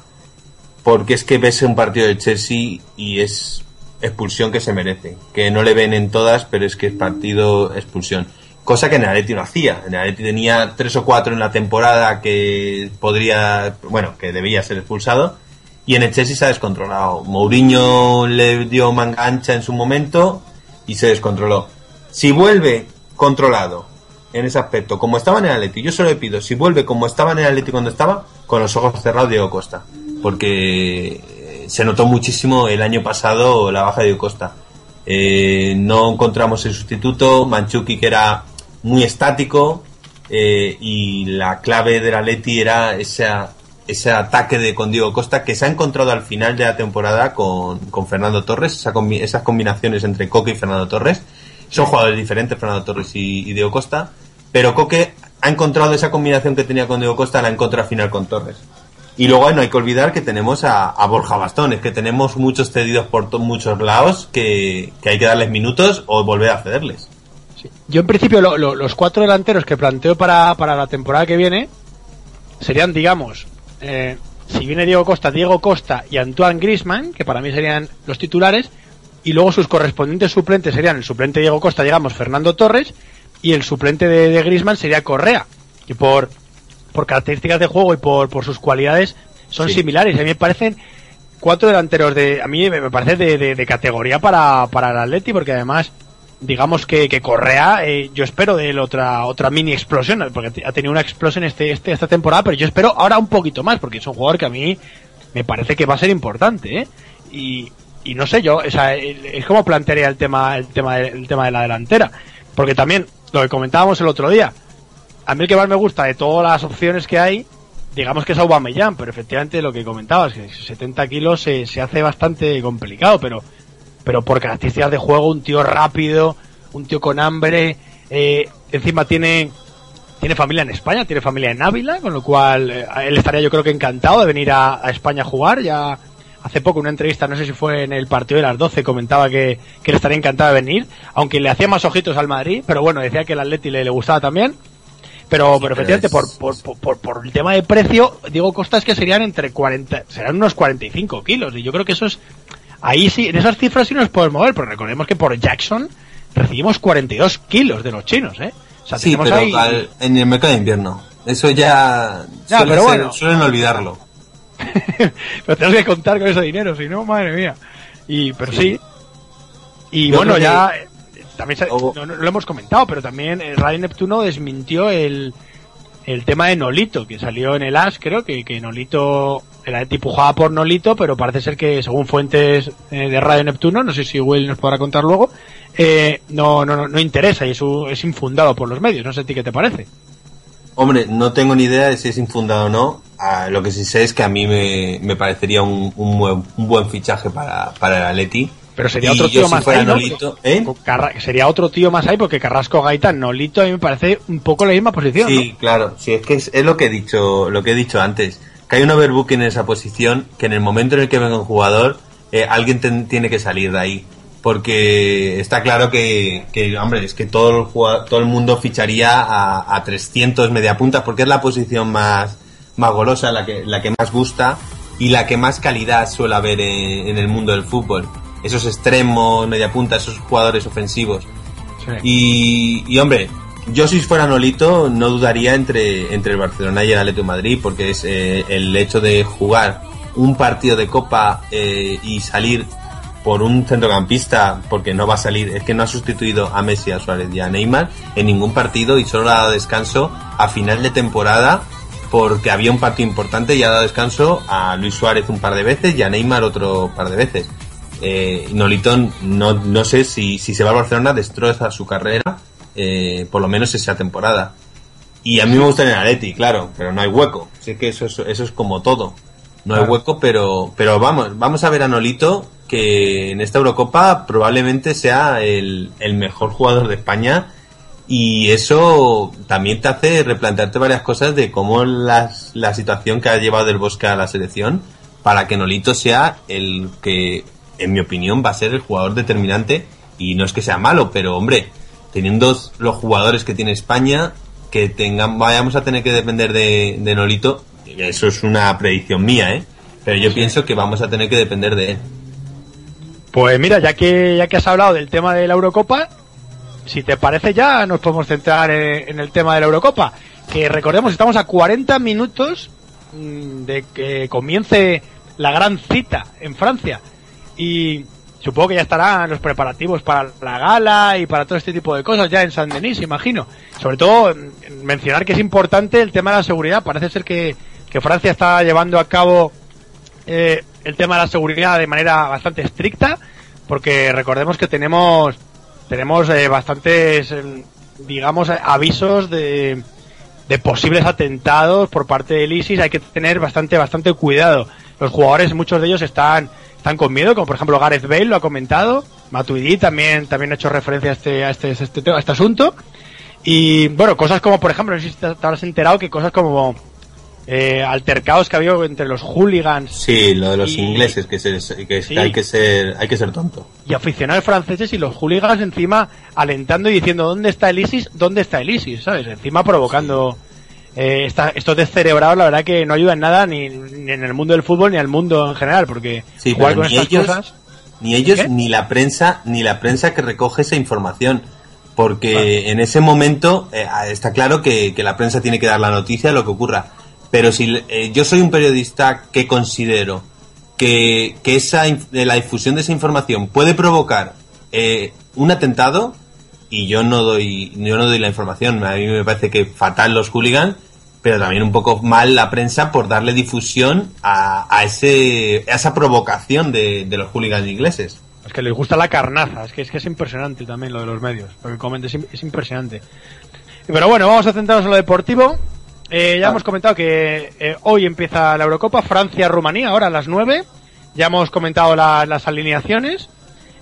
E: porque es que ves un partido del Chelsea y es expulsión que se merece. Que no le ven en todas, pero es que es partido expulsión. Cosa que en no hacía. En tenía tres o cuatro en la temporada que podría, bueno, que debía ser expulsado. Y en el Chelsea se ha descontrolado. Mourinho le dio manga ancha en su momento y se descontroló. Si vuelve controlado en ese aspecto, como estaba en el Atleti, yo solo le pido, si vuelve como estaba en el Atleti cuando estaba, con los ojos cerrados Diego Costa. Porque eh, se notó muchísimo el año pasado la baja de Diego Costa. Eh, no encontramos el sustituto, Manchuki que era muy estático eh, y la clave del Atleti era esa, ese ataque de con Diego Costa que se ha encontrado al final de la temporada con, con Fernando Torres, esa combi- esas combinaciones entre Coque y Fernando Torres. Son jugadores diferentes, Fernando Torres y, y Diego Costa, pero Coque ha encontrado esa combinación que tenía con Diego Costa, la encontró al final con Torres. Y luego no hay que olvidar que tenemos a, a Borja Bastones, que tenemos muchos cedidos por muchos lados, que, que hay que darles minutos o volver a cederles.
C: Yo en principio lo- lo- los cuatro delanteros que planteo para, para la temporada que viene serían, digamos, eh, si viene Diego Costa, Diego Costa y Antoine Grisman, que para mí serían los titulares, y luego sus correspondientes suplentes serían el suplente Diego Costa, digamos, Fernando Torres, y el suplente de, de Grisman sería Correa, que por, por características de juego y por, por sus cualidades son
E: Sí.
C: similares. A mí me parecen cuatro delanteros de, a mí me me parece de, de- de categoría para, para el Atleti, porque además, digamos que, que Correa, eh, yo espero de él otra, otra mini explosión, porque ha tenido una explosión este, este, esta temporada, pero yo espero ahora un poquito más, porque es un jugador que a mí me parece que va a ser importante, ¿eh? Y, y no sé yo, o sea, es como plantearía el tema, el tema, de, el tema de la delantera, porque también, lo que comentábamos el otro día, a mí el que más me gusta de todas las opciones que hay, digamos que es Aubameyang, pero efectivamente lo que comentabas, que 70 kilos se, se hace bastante complicado, pero pero por características de juego, un tío rápido, un tío con hambre, eh, encima tiene tiene familia en España, tiene familia en Ávila, con lo cual eh, él estaría yo creo que encantado de venir a, a España a jugar, ya hace poco una entrevista, no sé si fue en el partido de las 12, comentaba que, que él estaría encantado de venir, aunque le hacía más ojitos al Madrid, pero bueno, decía que el Atleti le, le gustaba también. Pero, pero efectivamente,
E: es-
C: por, por, por, por- el tema de precio, digo costas que serían entre 40, serán unos 45 kilos. Y yo creo que eso es, ahí sí, en esas cifras sí nos podemos mover, pero recordemos que por Jackson recibimos 42 kilos de los chinos, ¿eh? O sea,
E: Sí, pero
C: ahí-
E: al- en el mercado de invierno. Eso ya,
C: Ya,
E: suele
C: pero
E: ser-
C: bueno.
E: suelen olvidarlo.
C: pero tenemos que contar con ese dinero, si no, madre mía. Y, pero sí. Y
E: Yo
C: bueno, ya, también se-
E: Luego-
C: no, no lo hemos comentado, pero también eh, Radio Neptuno desmintió el, el tema de Nolito, que salió en el AS, creo que, que Nolito, era empujada por Nolito, pero parece ser que según fuentes eh, de Radio Neptuno, no sé si Will nos podrá contar luego, eh, no, no, no, no interesa y eso es infundado por los medios, no sé a ti qué te parece.
E: Hombre, no tengo ni idea de si es infundado o no. Ah, lo que sí sé es que a mí me, me parecería un, un, buen, un buen fichaje para, para el Atleti.
C: Pero sería
E: Y
C: otro tío
E: si
C: más
E: fuera
C: ahí, ¿no?
E: Nolito, ¿eh?
C: Sería otro tío más ahí porque Carrasco Gaitán, Nolito a mí me parece un poco la misma posición.
E: Sí, claro, sí, es que es, es lo que he dicho, lo que he dicho antes, que hay un overbooking en esa posición, que en el momento en el que venga un jugador, eh, alguien ten- tiene que salir de ahí, porque está claro que, que, hombre, es que todo el, todo el mundo ficharía a, a 300 mediapuntas, porque es la posición más, más golosa, la que, la que más gusta y la que más calidad suele haber en, en el mundo del fútbol. Esos extremos, mediapuntas, esos jugadores ofensivos.
C: Sí.
E: Y, y, hombre, yo si fuera Nolito no dudaría entre, entre el Barcelona y el Atlético Madrid porque es eh, el hecho de jugar un partido de Copa eh, y salir por un centrocampista porque no va a salir, es que no ha sustituido a Messi, a Suárez y a Neymar en ningún partido y solo ha dado descanso a final de temporada porque había un partido importante y ha dado descanso a Luis Suárez un par de veces y a Neymar otro par de veces. Eh, Nolito no, no sé si, si se va a Barcelona destroza su carrera, eh, por lo menos esa temporada. Y a mí me gusta en el Atleti, claro, pero no hay hueco. Sé que eso es, eso es como todo. No hay hueco, pero, pero vamos, vamos a ver a Nolito, que en esta Eurocopa probablemente sea el, el mejor jugador de España. Y eso también te hace replantearte varias cosas de cómo las, la situación que ha llevado del Bosque a la selección para que Nolito sea el que, en mi opinión, va a ser el jugador determinante. Y no es que sea malo, pero hombre, teniendo los jugadores que tiene España, que tengan, vayamos a tener que depender de, de Nolito, eso es una predicción mía, ¿eh? Pero yo pienso que vamos a tener que depender de él.
C: Pues mira, ya que, ya que has hablado del tema de la Eurocopa, si te parece ya nos podemos centrar en, en el tema de la Eurocopa. Que recordemos, estamos a 40 minutos mm, de que comience la gran cita en Francia. Y supongo que ya estarán los preparativos para la gala y para todo este tipo de cosas ya en San Denis, imagino. Sobre todo mm, mencionar que es importante el tema de la seguridad. Parece ser que, Francia está llevando a cabo eh, el tema de la seguridad de manera bastante estricta, porque recordemos que tenemos tenemos eh, bastantes, eh, digamos, avisos de, de posibles atentados por parte del ISIS. Hay que tener bastante bastante cuidado. Los jugadores, muchos de ellos están están con miedo, como por ejemplo Gareth Bale lo ha comentado, Matuidi también también ha hecho referencia a este a este, a este, a este asunto. Y bueno, cosas como, por ejemplo, no sé si te, te habrás enterado que cosas como eh, altercados que ha habido entre los hooligans
E: Sí, lo de los
C: Y-
E: ingleses, que, se- que
C: Sí.
E: hay que ser, hay que ser tonto.
C: y aficionados franceses y los hooligans encima alentando y diciendo ¿dónde está el ISIS? ¿dónde está el ISIS? ¿sabes? Encima provocando eh, esta- estos descerebrados la verdad que no ayudan nada ni, ni en el mundo del fútbol ni al mundo en general porque
E: Sí,
C: jugar
E: pero
C: con
E: ni
C: estas
E: ellos,
C: cosas
E: ni ellos,
C: ¿Qué?
E: ni la prensa, ni la prensa que recoge esa información. Porque en ese momento eh, está claro que, que la prensa tiene que dar la noticia de lo que ocurra. Pero si eh, yo soy un periodista que considero que, que esa de la difusión de esa información puede provocar eh, un atentado y yo no doy yo no doy la información a mí me parece que fatal los hooligans pero también un poco mal la prensa por darle difusión a, a ese a esa provocación de, de los hooligans ingleses.
C: Es que les gusta la carnaza es que es que es impresionante también lo de los medios lo que comentes es, im- es impresionante. Pero bueno vamos a centrarnos en lo deportivo. Eh, ya hemos comentado que eh, hoy empieza la Eurocopa Francia-Rumanía ahora a las 9 ya hemos comentado la- las alineaciones.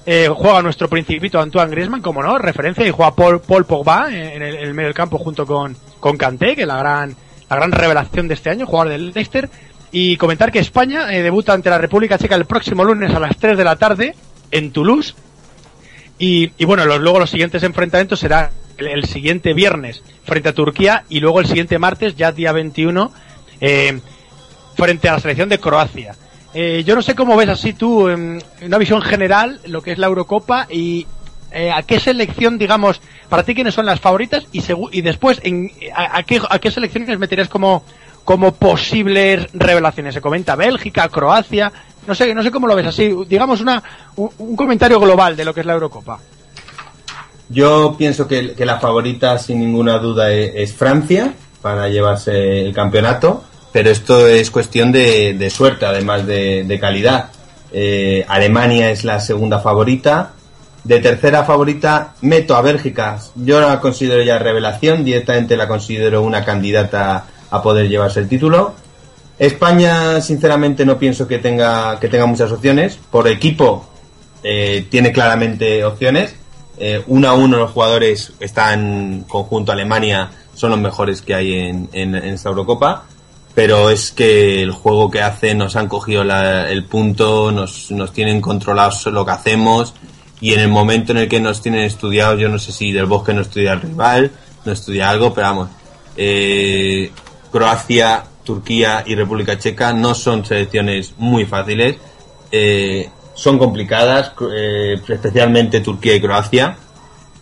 C: Eh, juega nuestro principito Antoine Griezmann, como no, referencia, y juega Paul, Paul Pogba en el, en el medio del campo junto con, con Kanté, que es la gran, la gran revelación de este año, jugador del Leicester. Y comentar que España eh, debuta ante la República Checa el próximo lunes a las 3 de la tarde en Toulouse. Y, y bueno, luego los siguientes enfrentamientos será el, siguiente viernes frente a Turquía y luego el siguiente martes, ya día 21, eh, frente a la selección de Croacia. Eh, yo no sé cómo ves así tú, en una visión general, lo que es la Eurocopa y eh, a qué selección, digamos, para ti quiénes son las favoritas y, y después en, a, qué, a qué selecciones meterías como, como posibles revelaciones. Se comenta Bélgica, Croacia, no sé, no sé cómo lo ves así, digamos una, un, comentario global de lo que es la Eurocopa.
E: yo pienso que, que la favorita sin ninguna duda e- es, Francia para llevarse el campeonato pero esto es cuestión de, de suerte además de, de calidad Eh, Alemania es la segunda favorita de tercera favorita meto a Bélgica. Yo la considero ya revelación, directamente la considero una candidata a poder llevarse el título. España, sinceramente, no pienso que tenga que tenga muchas opciones. Por equipo eh, tiene claramente opciones. Eh, uno a uno los jugadores están conjunto Alemania son los mejores que hay en, esta Eurocopa pero es que el juego que hacen nos han cogido el punto, nos, nos tienen controlados lo que hacemos y en el momento en el que nos tienen estudiados, yo no sé si del bosque no estudia el rival, no estudia algo, pero vamos, eh, Croacia, Turquía y República Checa no son selecciones muy fáciles, eh, son complicadas, eh, especialmente Turquía y Croacia.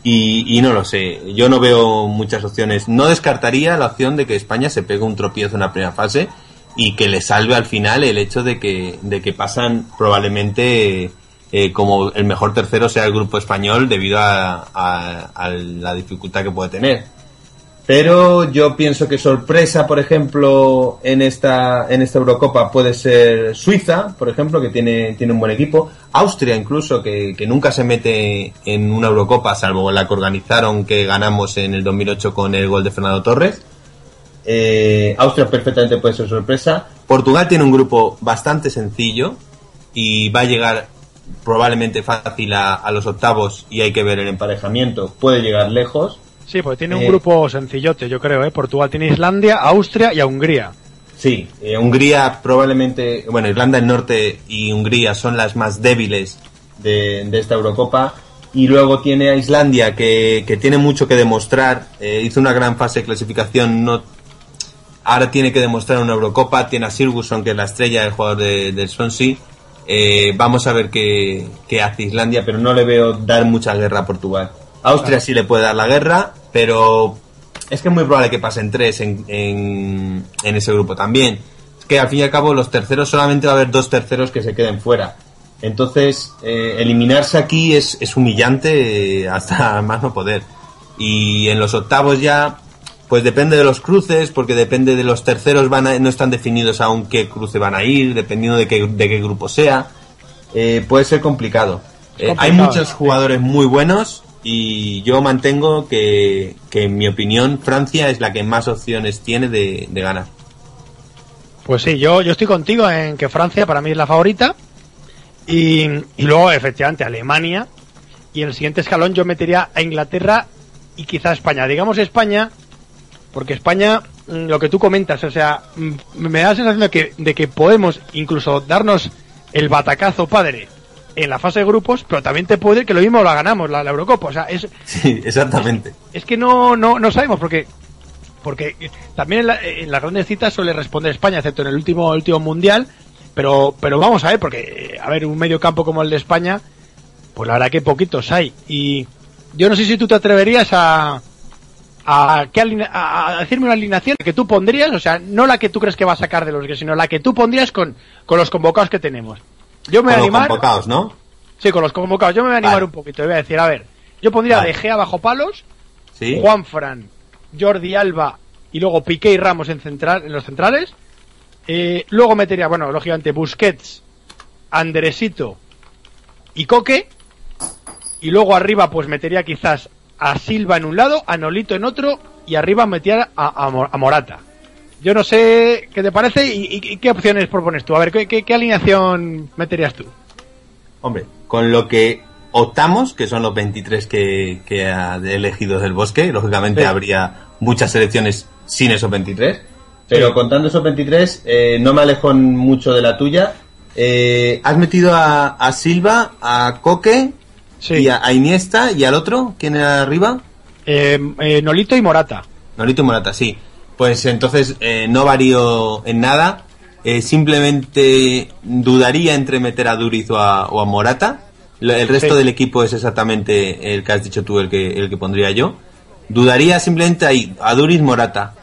E: Y, y no lo sé, yo no veo muchas opciones. No descartaría la opción de que España se pegue un tropiezo en la primera fase y que le salve al final el hecho de que, de que pasan probablemente eh, como el mejor tercero sea el grupo español debido a, la dificultad que puede tener. Pero yo pienso que sorpresa, por ejemplo, en esta, en esta Eurocopa puede ser Suiza, por ejemplo, que tiene, tiene un buen equipo. Austria incluso, que, que nunca se mete en una Eurocopa, salvo la que organizaron que ganamos en el 2008 con el gol de Fernando Torres. Eh, Austria perfectamente puede ser sorpresa. Portugal tiene un grupo bastante sencillo y va a llegar probablemente fácil a, a los octavos y hay que ver el emparejamiento. Puede llegar lejos.
C: Sí, porque tiene un
E: Eh,
C: grupo sencillote, yo creo, ¿eh? Portugal tiene Islandia, Austria y a Hungría.
E: Sí, eh, Hungría probablemente, bueno, Irlanda del Norte y Hungría son las más débiles de, de esta Eurocopa. Y luego tiene a Islandia que, que tiene mucho que demostrar. eh, hizo una gran fase de clasificación, no, ahora tiene que demostrar una Eurocopa. Tiene a Sirguson, que es la estrella, el jugador de- del Swansea. Eh, vamos a ver qué, qué hace Islandia, pero no le veo dar mucha guerra a Portugal. Austria sí le puede dar la guerra, pero es que es muy probable que pasen tres en, en, en ese grupo también. Es que al fin y al cabo los terceros solamente va a haber dos terceros que se queden fuera. Entonces, eh, eliminarse aquí es, es humillante eh, hasta más no poder. Y en los octavos ya, pues depende de los cruces, porque depende de los terceros, van a- no están definidos aún qué cruce van a ir, dependiendo de qué, de qué grupo sea. Eh, puede ser complicado. Eh, hay muchos jugadores muy buenos y yo mantengo que, que, en mi opinión, Francia es la que más opciones tiene de, de ganar.
C: Pues sí, yo, yo estoy contigo en que Francia para mí es la favorita. Y, y luego, efectivamente, Alemania. Y en el siguiente escalón yo metería a Inglaterra y quizá España. Digamos España, porque España, mm, lo que tú comentas, o sea, mm, me da la sensación de que, de que podemos incluso darnos el batacazo padre en la fase de grupos, pero también te puede que lo mismo la ganamos, la, la Eurocopa. O sea, es,
E: Sí, exactamente.
C: es que no, no, no sabemos porque porque también en, la- en las grandes citas suele responder España, excepto en el último último mundial, pero pero vamos a ver porque eh, a ver un medio campo como el de España, pues la verdad que poquitos hay y yo no sé si tú te atreverías a a, qué aline- a- decirme una alineación que tú pondrías, o sea, no la que tú crees que va a sacar de los que, sino la que tú pondrías con, con los convocados que tenemos. Yo me voy a
E: Con los
C: animar.
E: convocados, ¿no?
C: Sí, con los convocados. Yo me voy a animar
E: Vale.
C: un poquito. y voy a decir, a ver, yo pondría
E: Vale.
C: De Gea bajo palos,
E: Sí.
C: Juan Fran, Jordi Alba y luego Piqué y Ramos en, central, en los centrales. Eh, luego metería, bueno, lógicamente Busquets, Andresito y Coque. Y luego arriba pues metería quizás a Silva en un lado, a Nolito en otro y arriba metería a, a Mo- a Morata. Yo no sé qué te parece y, y- y qué opciones propones tú. A ver, ¿qué, qué, qué alineación meterías tú?
E: Hombre, con lo que optamos, que son los 23 que, que ha elegido del bosque, lógicamente
C: Sí.
E: habría muchas selecciones sin esos 23, pero
C: Sí.
E: contando esos 23, eh, no me alejo mucho de la tuya. Eh, has metido a, a Silva, a Coque
C: Sí.
E: y a, a Iniesta y al otro, ¿quién era arriba?
C: Eh, eh, Nolito y Morata.
E: Nolito y Morata, sí. Pues entonces eh, no varío en nada. Eh, simplemente dudaría entre meter a Duriz o a, o a Morata. El resto
C: Sí.
E: del equipo es exactamente el que has dicho tú, el que, el que pondría yo. Dudaría simplemente ahí, a Duriz Morata.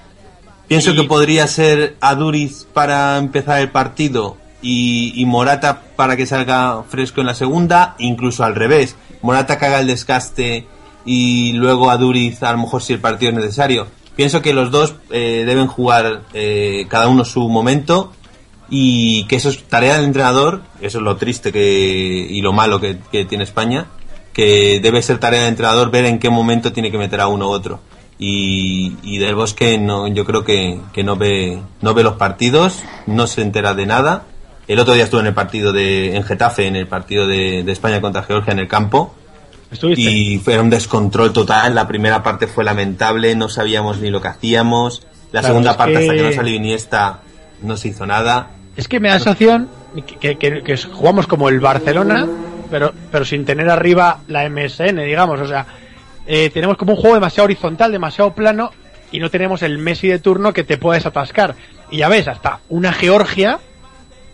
E: Pienso
C: Y-
E: que podría ser a Duriz para empezar el partido y, y Morata para que salga fresco en la segunda, incluso al revés. Morata haga el desgaste y luego a Duriz a lo mejor si el partido es necesario. Pienso que los dos eh, deben jugar eh, cada uno su momento y que eso es tarea del entrenador, eso es lo triste que, y lo malo que, que tiene España, que debe ser tarea del entrenador ver en qué momento tiene que meter a uno u otro. Y, y del Bosque no, yo creo que, que no ve no ve los partidos, no se entera de nada. El otro día estuve en el partido de en Getafe, en el partido de, de España contra Georgia en el campo,
C: ¿Estuviste?
E: y fue un descontrol total. La primera parte fue lamentable, no sabíamos ni lo que hacíamos. La
C: Claro,
E: segunda parte, hasta
C: que-
E: que no salió Iniesta, no se hizo nada.
C: Es que me da la sensación que, que- que jugamos como el Barcelona, pero, pero sin tener arriba la MSN, digamos. O sea, eh, tenemos como un juego demasiado horizontal, demasiado plano, y no tenemos el Messi de turno que te puedes atascar. Y ya ves, hasta una Georgia,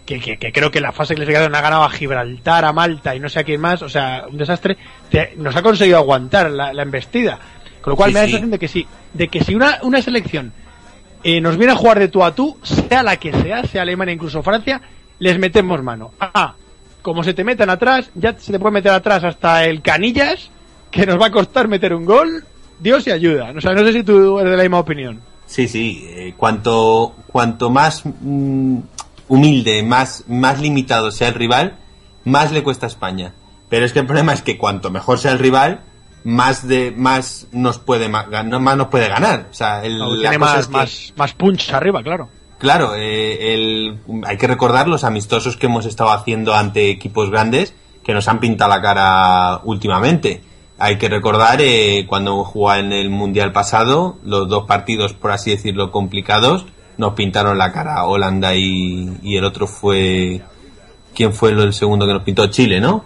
C: que, que- que creo que la fase clasificación ha ganado a Gibraltar, a Malta y no sé a quién más, o sea, un desastre, te- nos ha conseguido aguantar la, la embestida. Con lo cual
E: Sí,
C: me da la
E: sí.
C: sensación de que sí, de que si una, una selección eh, nos viene a jugar de tú a tú, sea la que sea, sea Alemania, incluso Francia, les metemos mano. Ah, como se te metan atrás, ya se te puede meter atrás hasta el Canillas, que nos va a costar meter un gol, Dios y ayuda. O sea, no sé si tú eres de la misma opinión.
E: Sí, sí. eh, cuanto, cuanto más mm, humilde, más, más limitado sea el rival, más le cuesta a España. Pero es que el problema es que cuanto mejor sea el rival, más de más nos puede gan- más nos puede ganar. O sea, el,
C: tiene más,
E: es que-
C: más, más punch arriba, claro.
E: Claro, eh, el- hay que recordar los amistosos que hemos estado haciendo ante equipos grandes que nos han pintado la cara últimamente. Hay que recordar eh, cuando jugó en el Mundial pasado, los dos partidos, por así decirlo, complicados, nos pintaron la cara Holanda y, y el otro fue... ¿Quién fue el segundo que nos pintó? Chile, ¿no?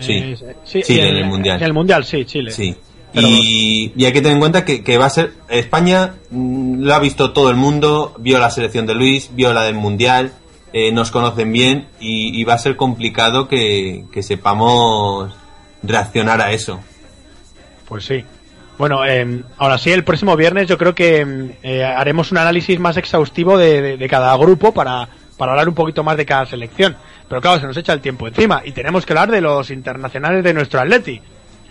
E: Sí,
C: Eh, sí,
E: Chile en el Mundial.
C: En el Mundial, sí, Chile.
E: Sí.
C: Pero-
E: Y, y hay que tener en cuenta que, que va a ser España mm, lo ha visto todo el mundo, vio la selección de Luis, vio la del Mundial, eh, nos conocen bien y, y va a ser complicado que, que sepamos reaccionar a eso.
C: Pues sí. Bueno, eh, ahora sí, el próximo viernes yo creo que eh, haremos un análisis más exhaustivo de, cada grupo para, para hablar un poquito más de cada selección. Pero claro, se nos echa el tiempo encima y tenemos que hablar de los internacionales de nuestro Atleti.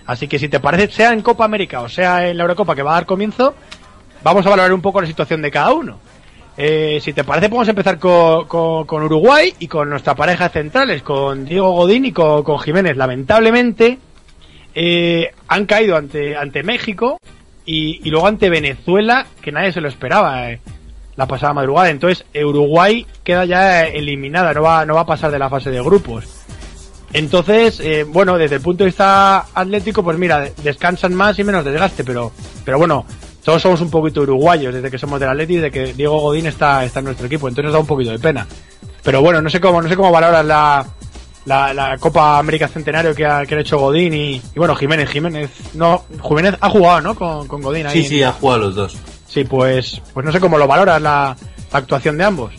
C: Así que si te parece, sea en Copa América o sea en la Eurocopa que va a dar comienzo, vamos a valorar un poco la situación de cada uno. Eh, si te parece, podemos empezar co- co- con Uruguay y con nuestra pareja centrales, con Diego Godín y con, con Jiménez. Lamentablemente, eh, han caído ante, ante México y, luego ante Venezuela, que nadie se lo esperaba eh, la pasada madrugada. Entonces, Uruguay queda ya eliminada, no va, no va a pasar de la fase de grupos. Entonces, eh, bueno, desde el punto de vista atlético, pues mira, descansan más y menos desgaste, pero, pero bueno, todos somos un poquito uruguayos desde que somos del Atleti desde que Diego Godín está, está en nuestro equipo, entonces nos da un poquito de pena. Pero bueno, no sé cómo, no sé cómo valoras la, la, la Copa América Centenario que ha, que ha hecho Godín y, y bueno, Jiménez, Jiménez, no, Jiménez ha jugado, ¿no? Con, con Godín ahí.
E: Sí, sí, ha jugado los dos.
C: Sí, pues, pues no sé cómo lo valoras la, la actuación de ambos.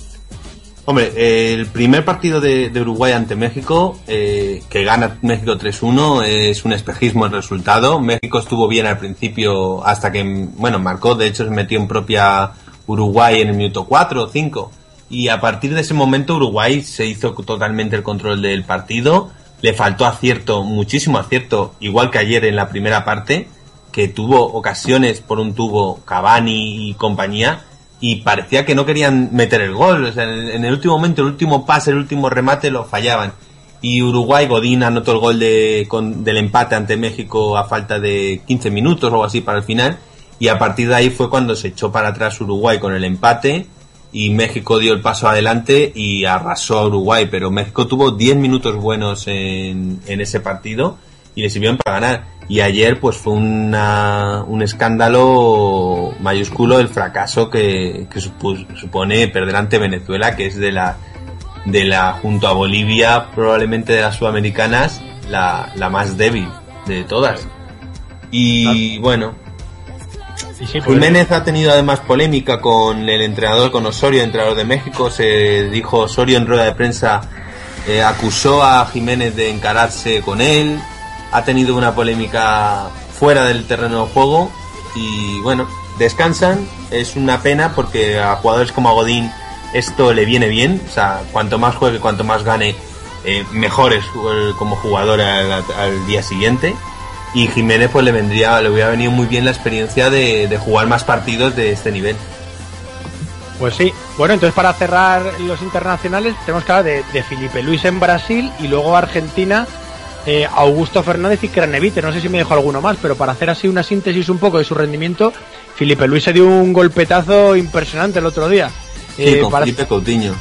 E: Hombre, eh, el primer partido de, de Uruguay ante México, eh, que gana México 3-1, es un espejismo el resultado. México estuvo bien al principio hasta que, bueno, marcó, de hecho se metió en propia Uruguay en el minuto 4 o 5. Y a partir de ese momento Uruguay se hizo totalmente el control del partido. Le faltó acierto, muchísimo acierto, igual que ayer en la primera parte, que tuvo ocasiones por un tubo Cavani y compañía, y parecía que no querían meter el gol. En, el último momento, el último pase, el último remate lo fallaban. Y Uruguay, Godín anotó el gol de, del empate ante México a falta de 15 minutos o algo así para el final. Y a partir de ahí fue cuando se echó para atrás Uruguay con el empate y México dio el paso adelante y arrasó a Uruguay. Pero México tuvo 10 minutos buenos en, en ese partido y le sirvieron para ganar. Y ayer pues fue una, un escándalo mayúsculo el fracaso que, que supone perder ante Venezuela, que es de la, de la, junto a Bolivia, probablemente de las sudamericanas, la, la más débil de todas. Y bueno,
C: Sí,
E: Jiménez ha tenido además polémica con el entrenador, con Osorio, entrenador de México. Se dijo Osorio en rueda de prensa, eh, acusó a Jiménez de encararse con él. Ha tenido una polémica fuera del terreno de juego. Y bueno, descansan. Es una pena porque a jugadores como a Godín esto le viene bien. O sea, cuanto más juegue, cuanto más gane, eh, mejor es eh, como jugador al, al día siguiente. Y Jiménez pues le vendría, le hubiera venido muy bien la experiencia de, de jugar más partidos de este nivel.
C: Pues sí. Bueno, entonces para cerrar los internacionales tenemos que hablar de, de Felipe Luis en Brasil y luego Argentina, eh, Augusto Fernández y Cranevite. No sé si me dejo alguno más, pero para hacer así una síntesis un poco de su rendimiento, Felipe Luis se dio un golpetazo impresionante el otro día.
E: Sí,
C: Eh,
E: con
C: parece-
E: Felipe Coutinho.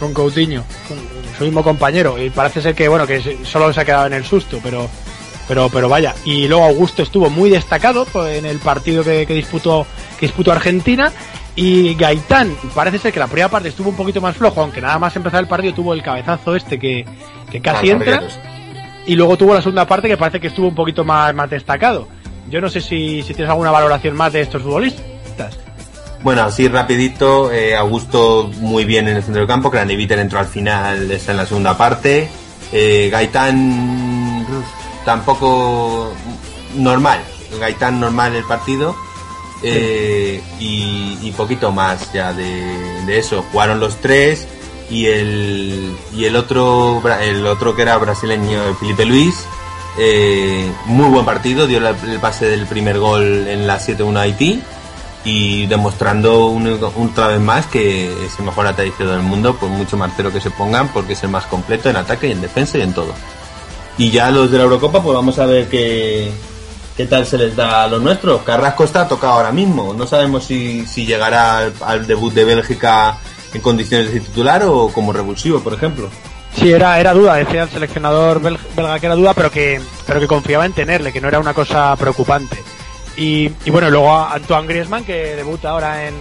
C: con Coutinho, con su mismo compañero. Y parece ser que, bueno, que solo se ha quedado en el susto, pero, pero, pero vaya. Y luego Augusto estuvo muy destacado pues, en el partido que, que disputó, que disputó Argentina. Y Gaitán, parece ser que la primera parte estuvo un poquito más flojo, aunque nada más empezar el partido tuvo el cabezazo este que, que casi entra. Y luego tuvo la segunda parte que parece que estuvo un poquito más, más destacado. Yo no sé si, si tienes alguna valoración más de estos futbolistas.
E: Bueno, así rapidito, eh, Augusto muy bien en el centro del campo, Craneviter entró al final, está en la segunda parte. Eh, Gaitán tampoco normal, Gaitán normal el partido. eh, y, y poquito más ya de, de eso. Jugaron los tres y el, y el otro el otro que era brasileño, Felipe Luis, Eh, muy buen partido, dio la- el pase del primer gol en la 7-1 a Haití y demostrando un- otra vez más que es el mejor ataque del mundo, por mucho martero que se pongan, porque es el más completo en ataque y en defensa y en todo. Y ya los de la Eurocopa, pues vamos a ver qué, qué tal se les da a los nuestros. Carrasco está tocado ahora mismo, no sabemos si, si llegará al, debut de Bélgica en condiciones de titular o como revulsivo, por ejemplo.
C: Sí, era, era duda, decía el seleccionador bel- belga que era duda, pero que, pero que confiaba en tenerle, que no era una cosa preocupante. Y, y bueno, luego a Antoine Griezmann, que debuta ahora en,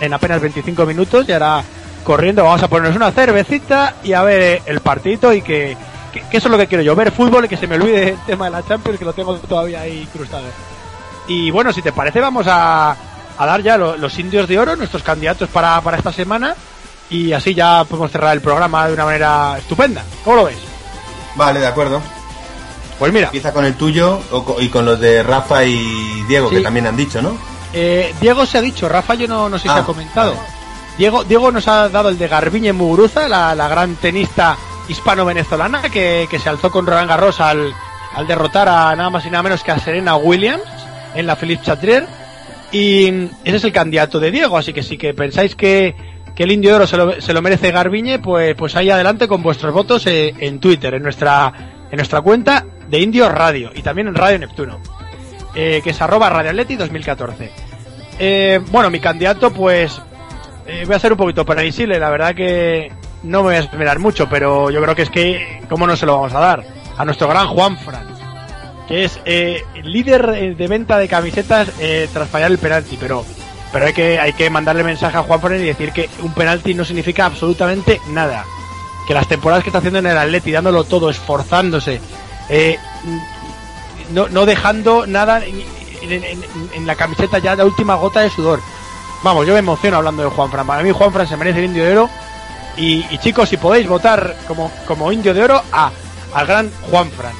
C: en apenas 25 minutos, y ahora corriendo, vamos a ponernos una cervecita y a ver el partidito y que, que, que eso es lo que quiero yo, ver fútbol y que se me olvide el tema de la Champions, que lo tengo todavía ahí cruzado. Y bueno, si te parece, vamos a, a dar ya lo- los indios de oro, nuestros candidatos para, para esta semana, y así ya podemos cerrar el programa de una manera estupenda. ¿Cómo lo ves?
E: Vale, de acuerdo.
C: Pues mira,
E: Empieza con el tuyo y con los de Rafa y Diego,
C: Sí.
E: que también han dicho, ¿no?
C: eh, Diego se ha dicho, Rafa yo no, no sé si
E: Ah,
C: ha comentado.
E: vale.
C: Diego, Diego nos ha dado el de Garbiñe Muguruza, la, la gran tenista hispano-venezolana que, que se alzó con Roland Garros al, al derrotar a nada más y nada menos que a Serena Williams en la Philippe Chatrier. Y ese es el candidato de Diego, así que si que pensáis que, que el Indio de Oro se lo, se lo merece Garbiñe, pues, pues ahí adelante con vuestros votos eh, en Twitter, en nuestra, en nuestra cuenta de Indio Radio y también en Radio Neptuno, eh, que es arroba Radio Atleti 2014. Eh, bueno, mi candidato, pues eh, voy a ser un poquito previsible, la verdad que no me voy a esperar mucho, pero yo creo que es que, ¿cómo no se lo vamos a dar? A nuestro gran Juan Fran, que es eh, líder eh, de venta de camisetas eh, tras fallar el penalti, pero pero hay que hay que mandarle mensaje a Juan Fran y decir que un penalti no significa absolutamente nada. Que las temporadas que está haciendo en el Atleti, dándolo todo, esforzándose, eh, no, no dejando nada en, en- la camiseta ya la última gota de sudor. Vamos, yo me emociono hablando de Juan Fran. Para mí Juan Fran se merece el indio de oro. Y, y chicos, si podéis votar como, como indio de oro a al gran Juan Fran.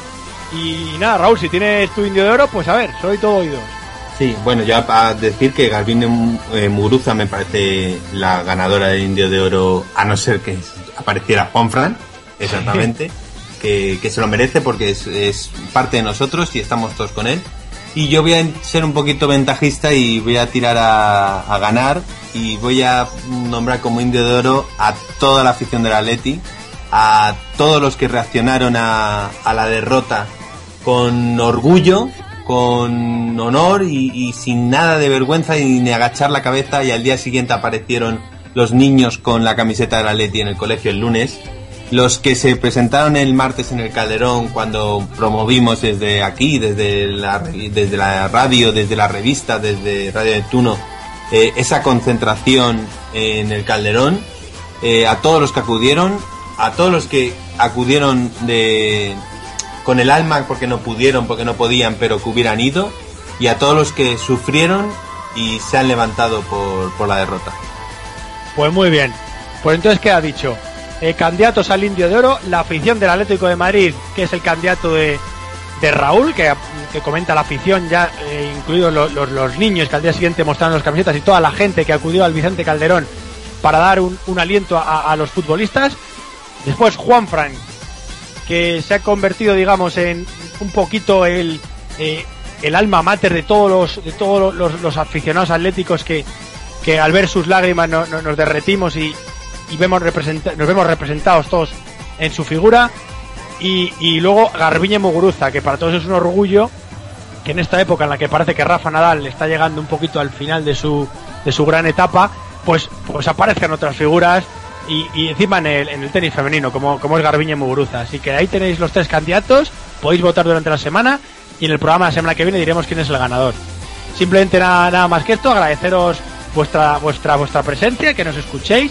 C: Y, nada, Raúl, si tienes tu indio de oro, pues a ver, soy todo oídos.
E: Sí, bueno, ya para decir que Garbine eh, Muguruza me parece la ganadora del Indio de Oro, a no ser que apareciera Juanfran, exactamente, que, que se lo merece porque es, es parte de nosotros y estamos todos con él. Y yo voy a ser un poquito ventajista y voy a tirar a, ganar y voy a nombrar como Indio de Oro a toda la afición del Atleti, a todos los que reaccionaron a, la derrota con orgullo, con honor y, y sin nada de vergüenza y ni agachar la cabeza y al día siguiente aparecieron los niños con la camiseta del Atleti en el colegio el lunes. Los que se presentaron el martes en el Calderón cuando promovimos desde aquí, desde la, desde la radio, desde la revista, desde Radio Neptuno, eh, esa concentración en el Calderón, eh, a todos los que acudieron, a todos los que acudieron de, con el alma porque no pudieron, porque no podían, pero que hubieran ido, y a todos los que sufrieron y se han levantado por, por la derrota.
C: Pues muy bien. Pues entonces, ¿qué ha dicho? Eh, candidatos al Indio de Oro, la afición del Atlético de Madrid, que es el candidato de, de Raúl, que, que comenta la afición, ya eh, incluidos lo- los, niños que al día siguiente mostraron las camisetas y toda la gente que acudió al Vicente Calderón para dar un, un aliento a, a los futbolistas. Después Juan Frank, que se ha convertido, digamos, en un poquito el, eh, el alma mater de todos los, de todos los, los aficionados atléticos que, que al ver sus lágrimas no- no- nos derretimos y, y vemos nos vemos representados todos en su figura. Y, y luego Garbiñe Muguruza, que para todos es un orgullo que en esta época en la que parece que Rafa Nadal está llegando un poquito al final de su, de su gran etapa, pues, pues aparecen otras figuras y, y encima en el, en el tenis femenino, como, como es Garbiñe Muguruza. Así que ahí tenéis los tres candidatos, podéis votar durante la semana y en el programa de la semana que viene diremos quién es el ganador. Simplemente nada, nada más que esto, agradeceros vuestra, vuestra, vuestra presencia, que nos escuchéis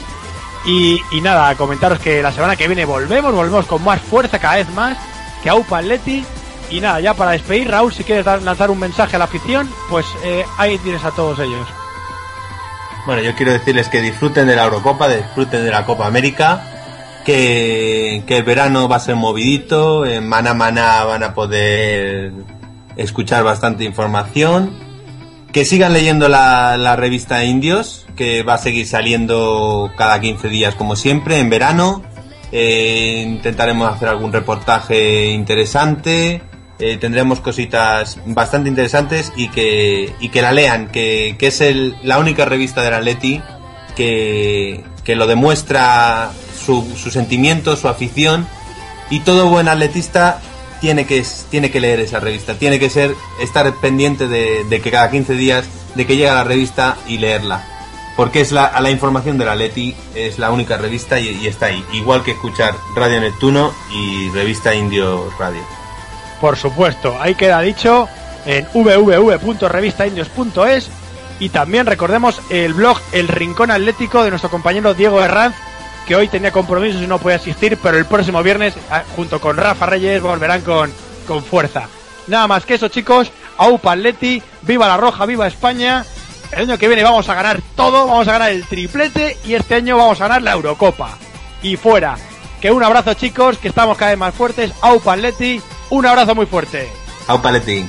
C: y, nada, comentaros que la semana que viene volvemos, volvemos con más fuerza cada vez más, que Aupa Atleti. Y nada, ya para despedir, Raúl, si quieres dar- lanzar un mensaje a la afición, pues eh, ahí tienes a todos ellos.
E: Bueno, yo quiero decirles que disfruten de la Eurocopa, disfruten de la Copa América, que, el verano va a ser movidito, en Mana Mana van a poder escuchar bastante información, que sigan leyendo la, la revista Indios, que va a seguir saliendo cada 15 días como siempre, en verano. Eh, intentaremos hacer algún reportaje interesante, eh, tendremos cositas bastante interesantes y que, y que la lean, que, que es el, la única revista del Atleti que, que lo demuestra su, su sentimiento, su afición y todo buen atletista tiene que, tiene que leer esa revista, tiene que ser estar pendiente de, de que cada 15 días de que llega la revista y leerla. Porque es la, la información de la Leti, es la única revista y, y está ahí. Igual que escuchar Radio Neptuno y Revista Indio Radio.
C: Por supuesto, ahí queda dicho en www.revistaindios.es y también recordemos el blog El Rincón Atlético de nuestro compañero Diego Herranz, que hoy tenía compromisos y no puede asistir, pero el próximo viernes, ah, junto con Rafa Reyes, volverán con, con fuerza. Nada más que eso, chicos. Aupa Atleti, viva la Roja, viva España. El año que viene vamos a ganar todo, vamos a ganar el triplete y este año vamos a ganar la Eurocopa. Y fuera. Que un abrazo, chicos, que estamos cada vez más fuertes. Aupa Atleti, un abrazo muy fuerte.
E: Aupa Leti.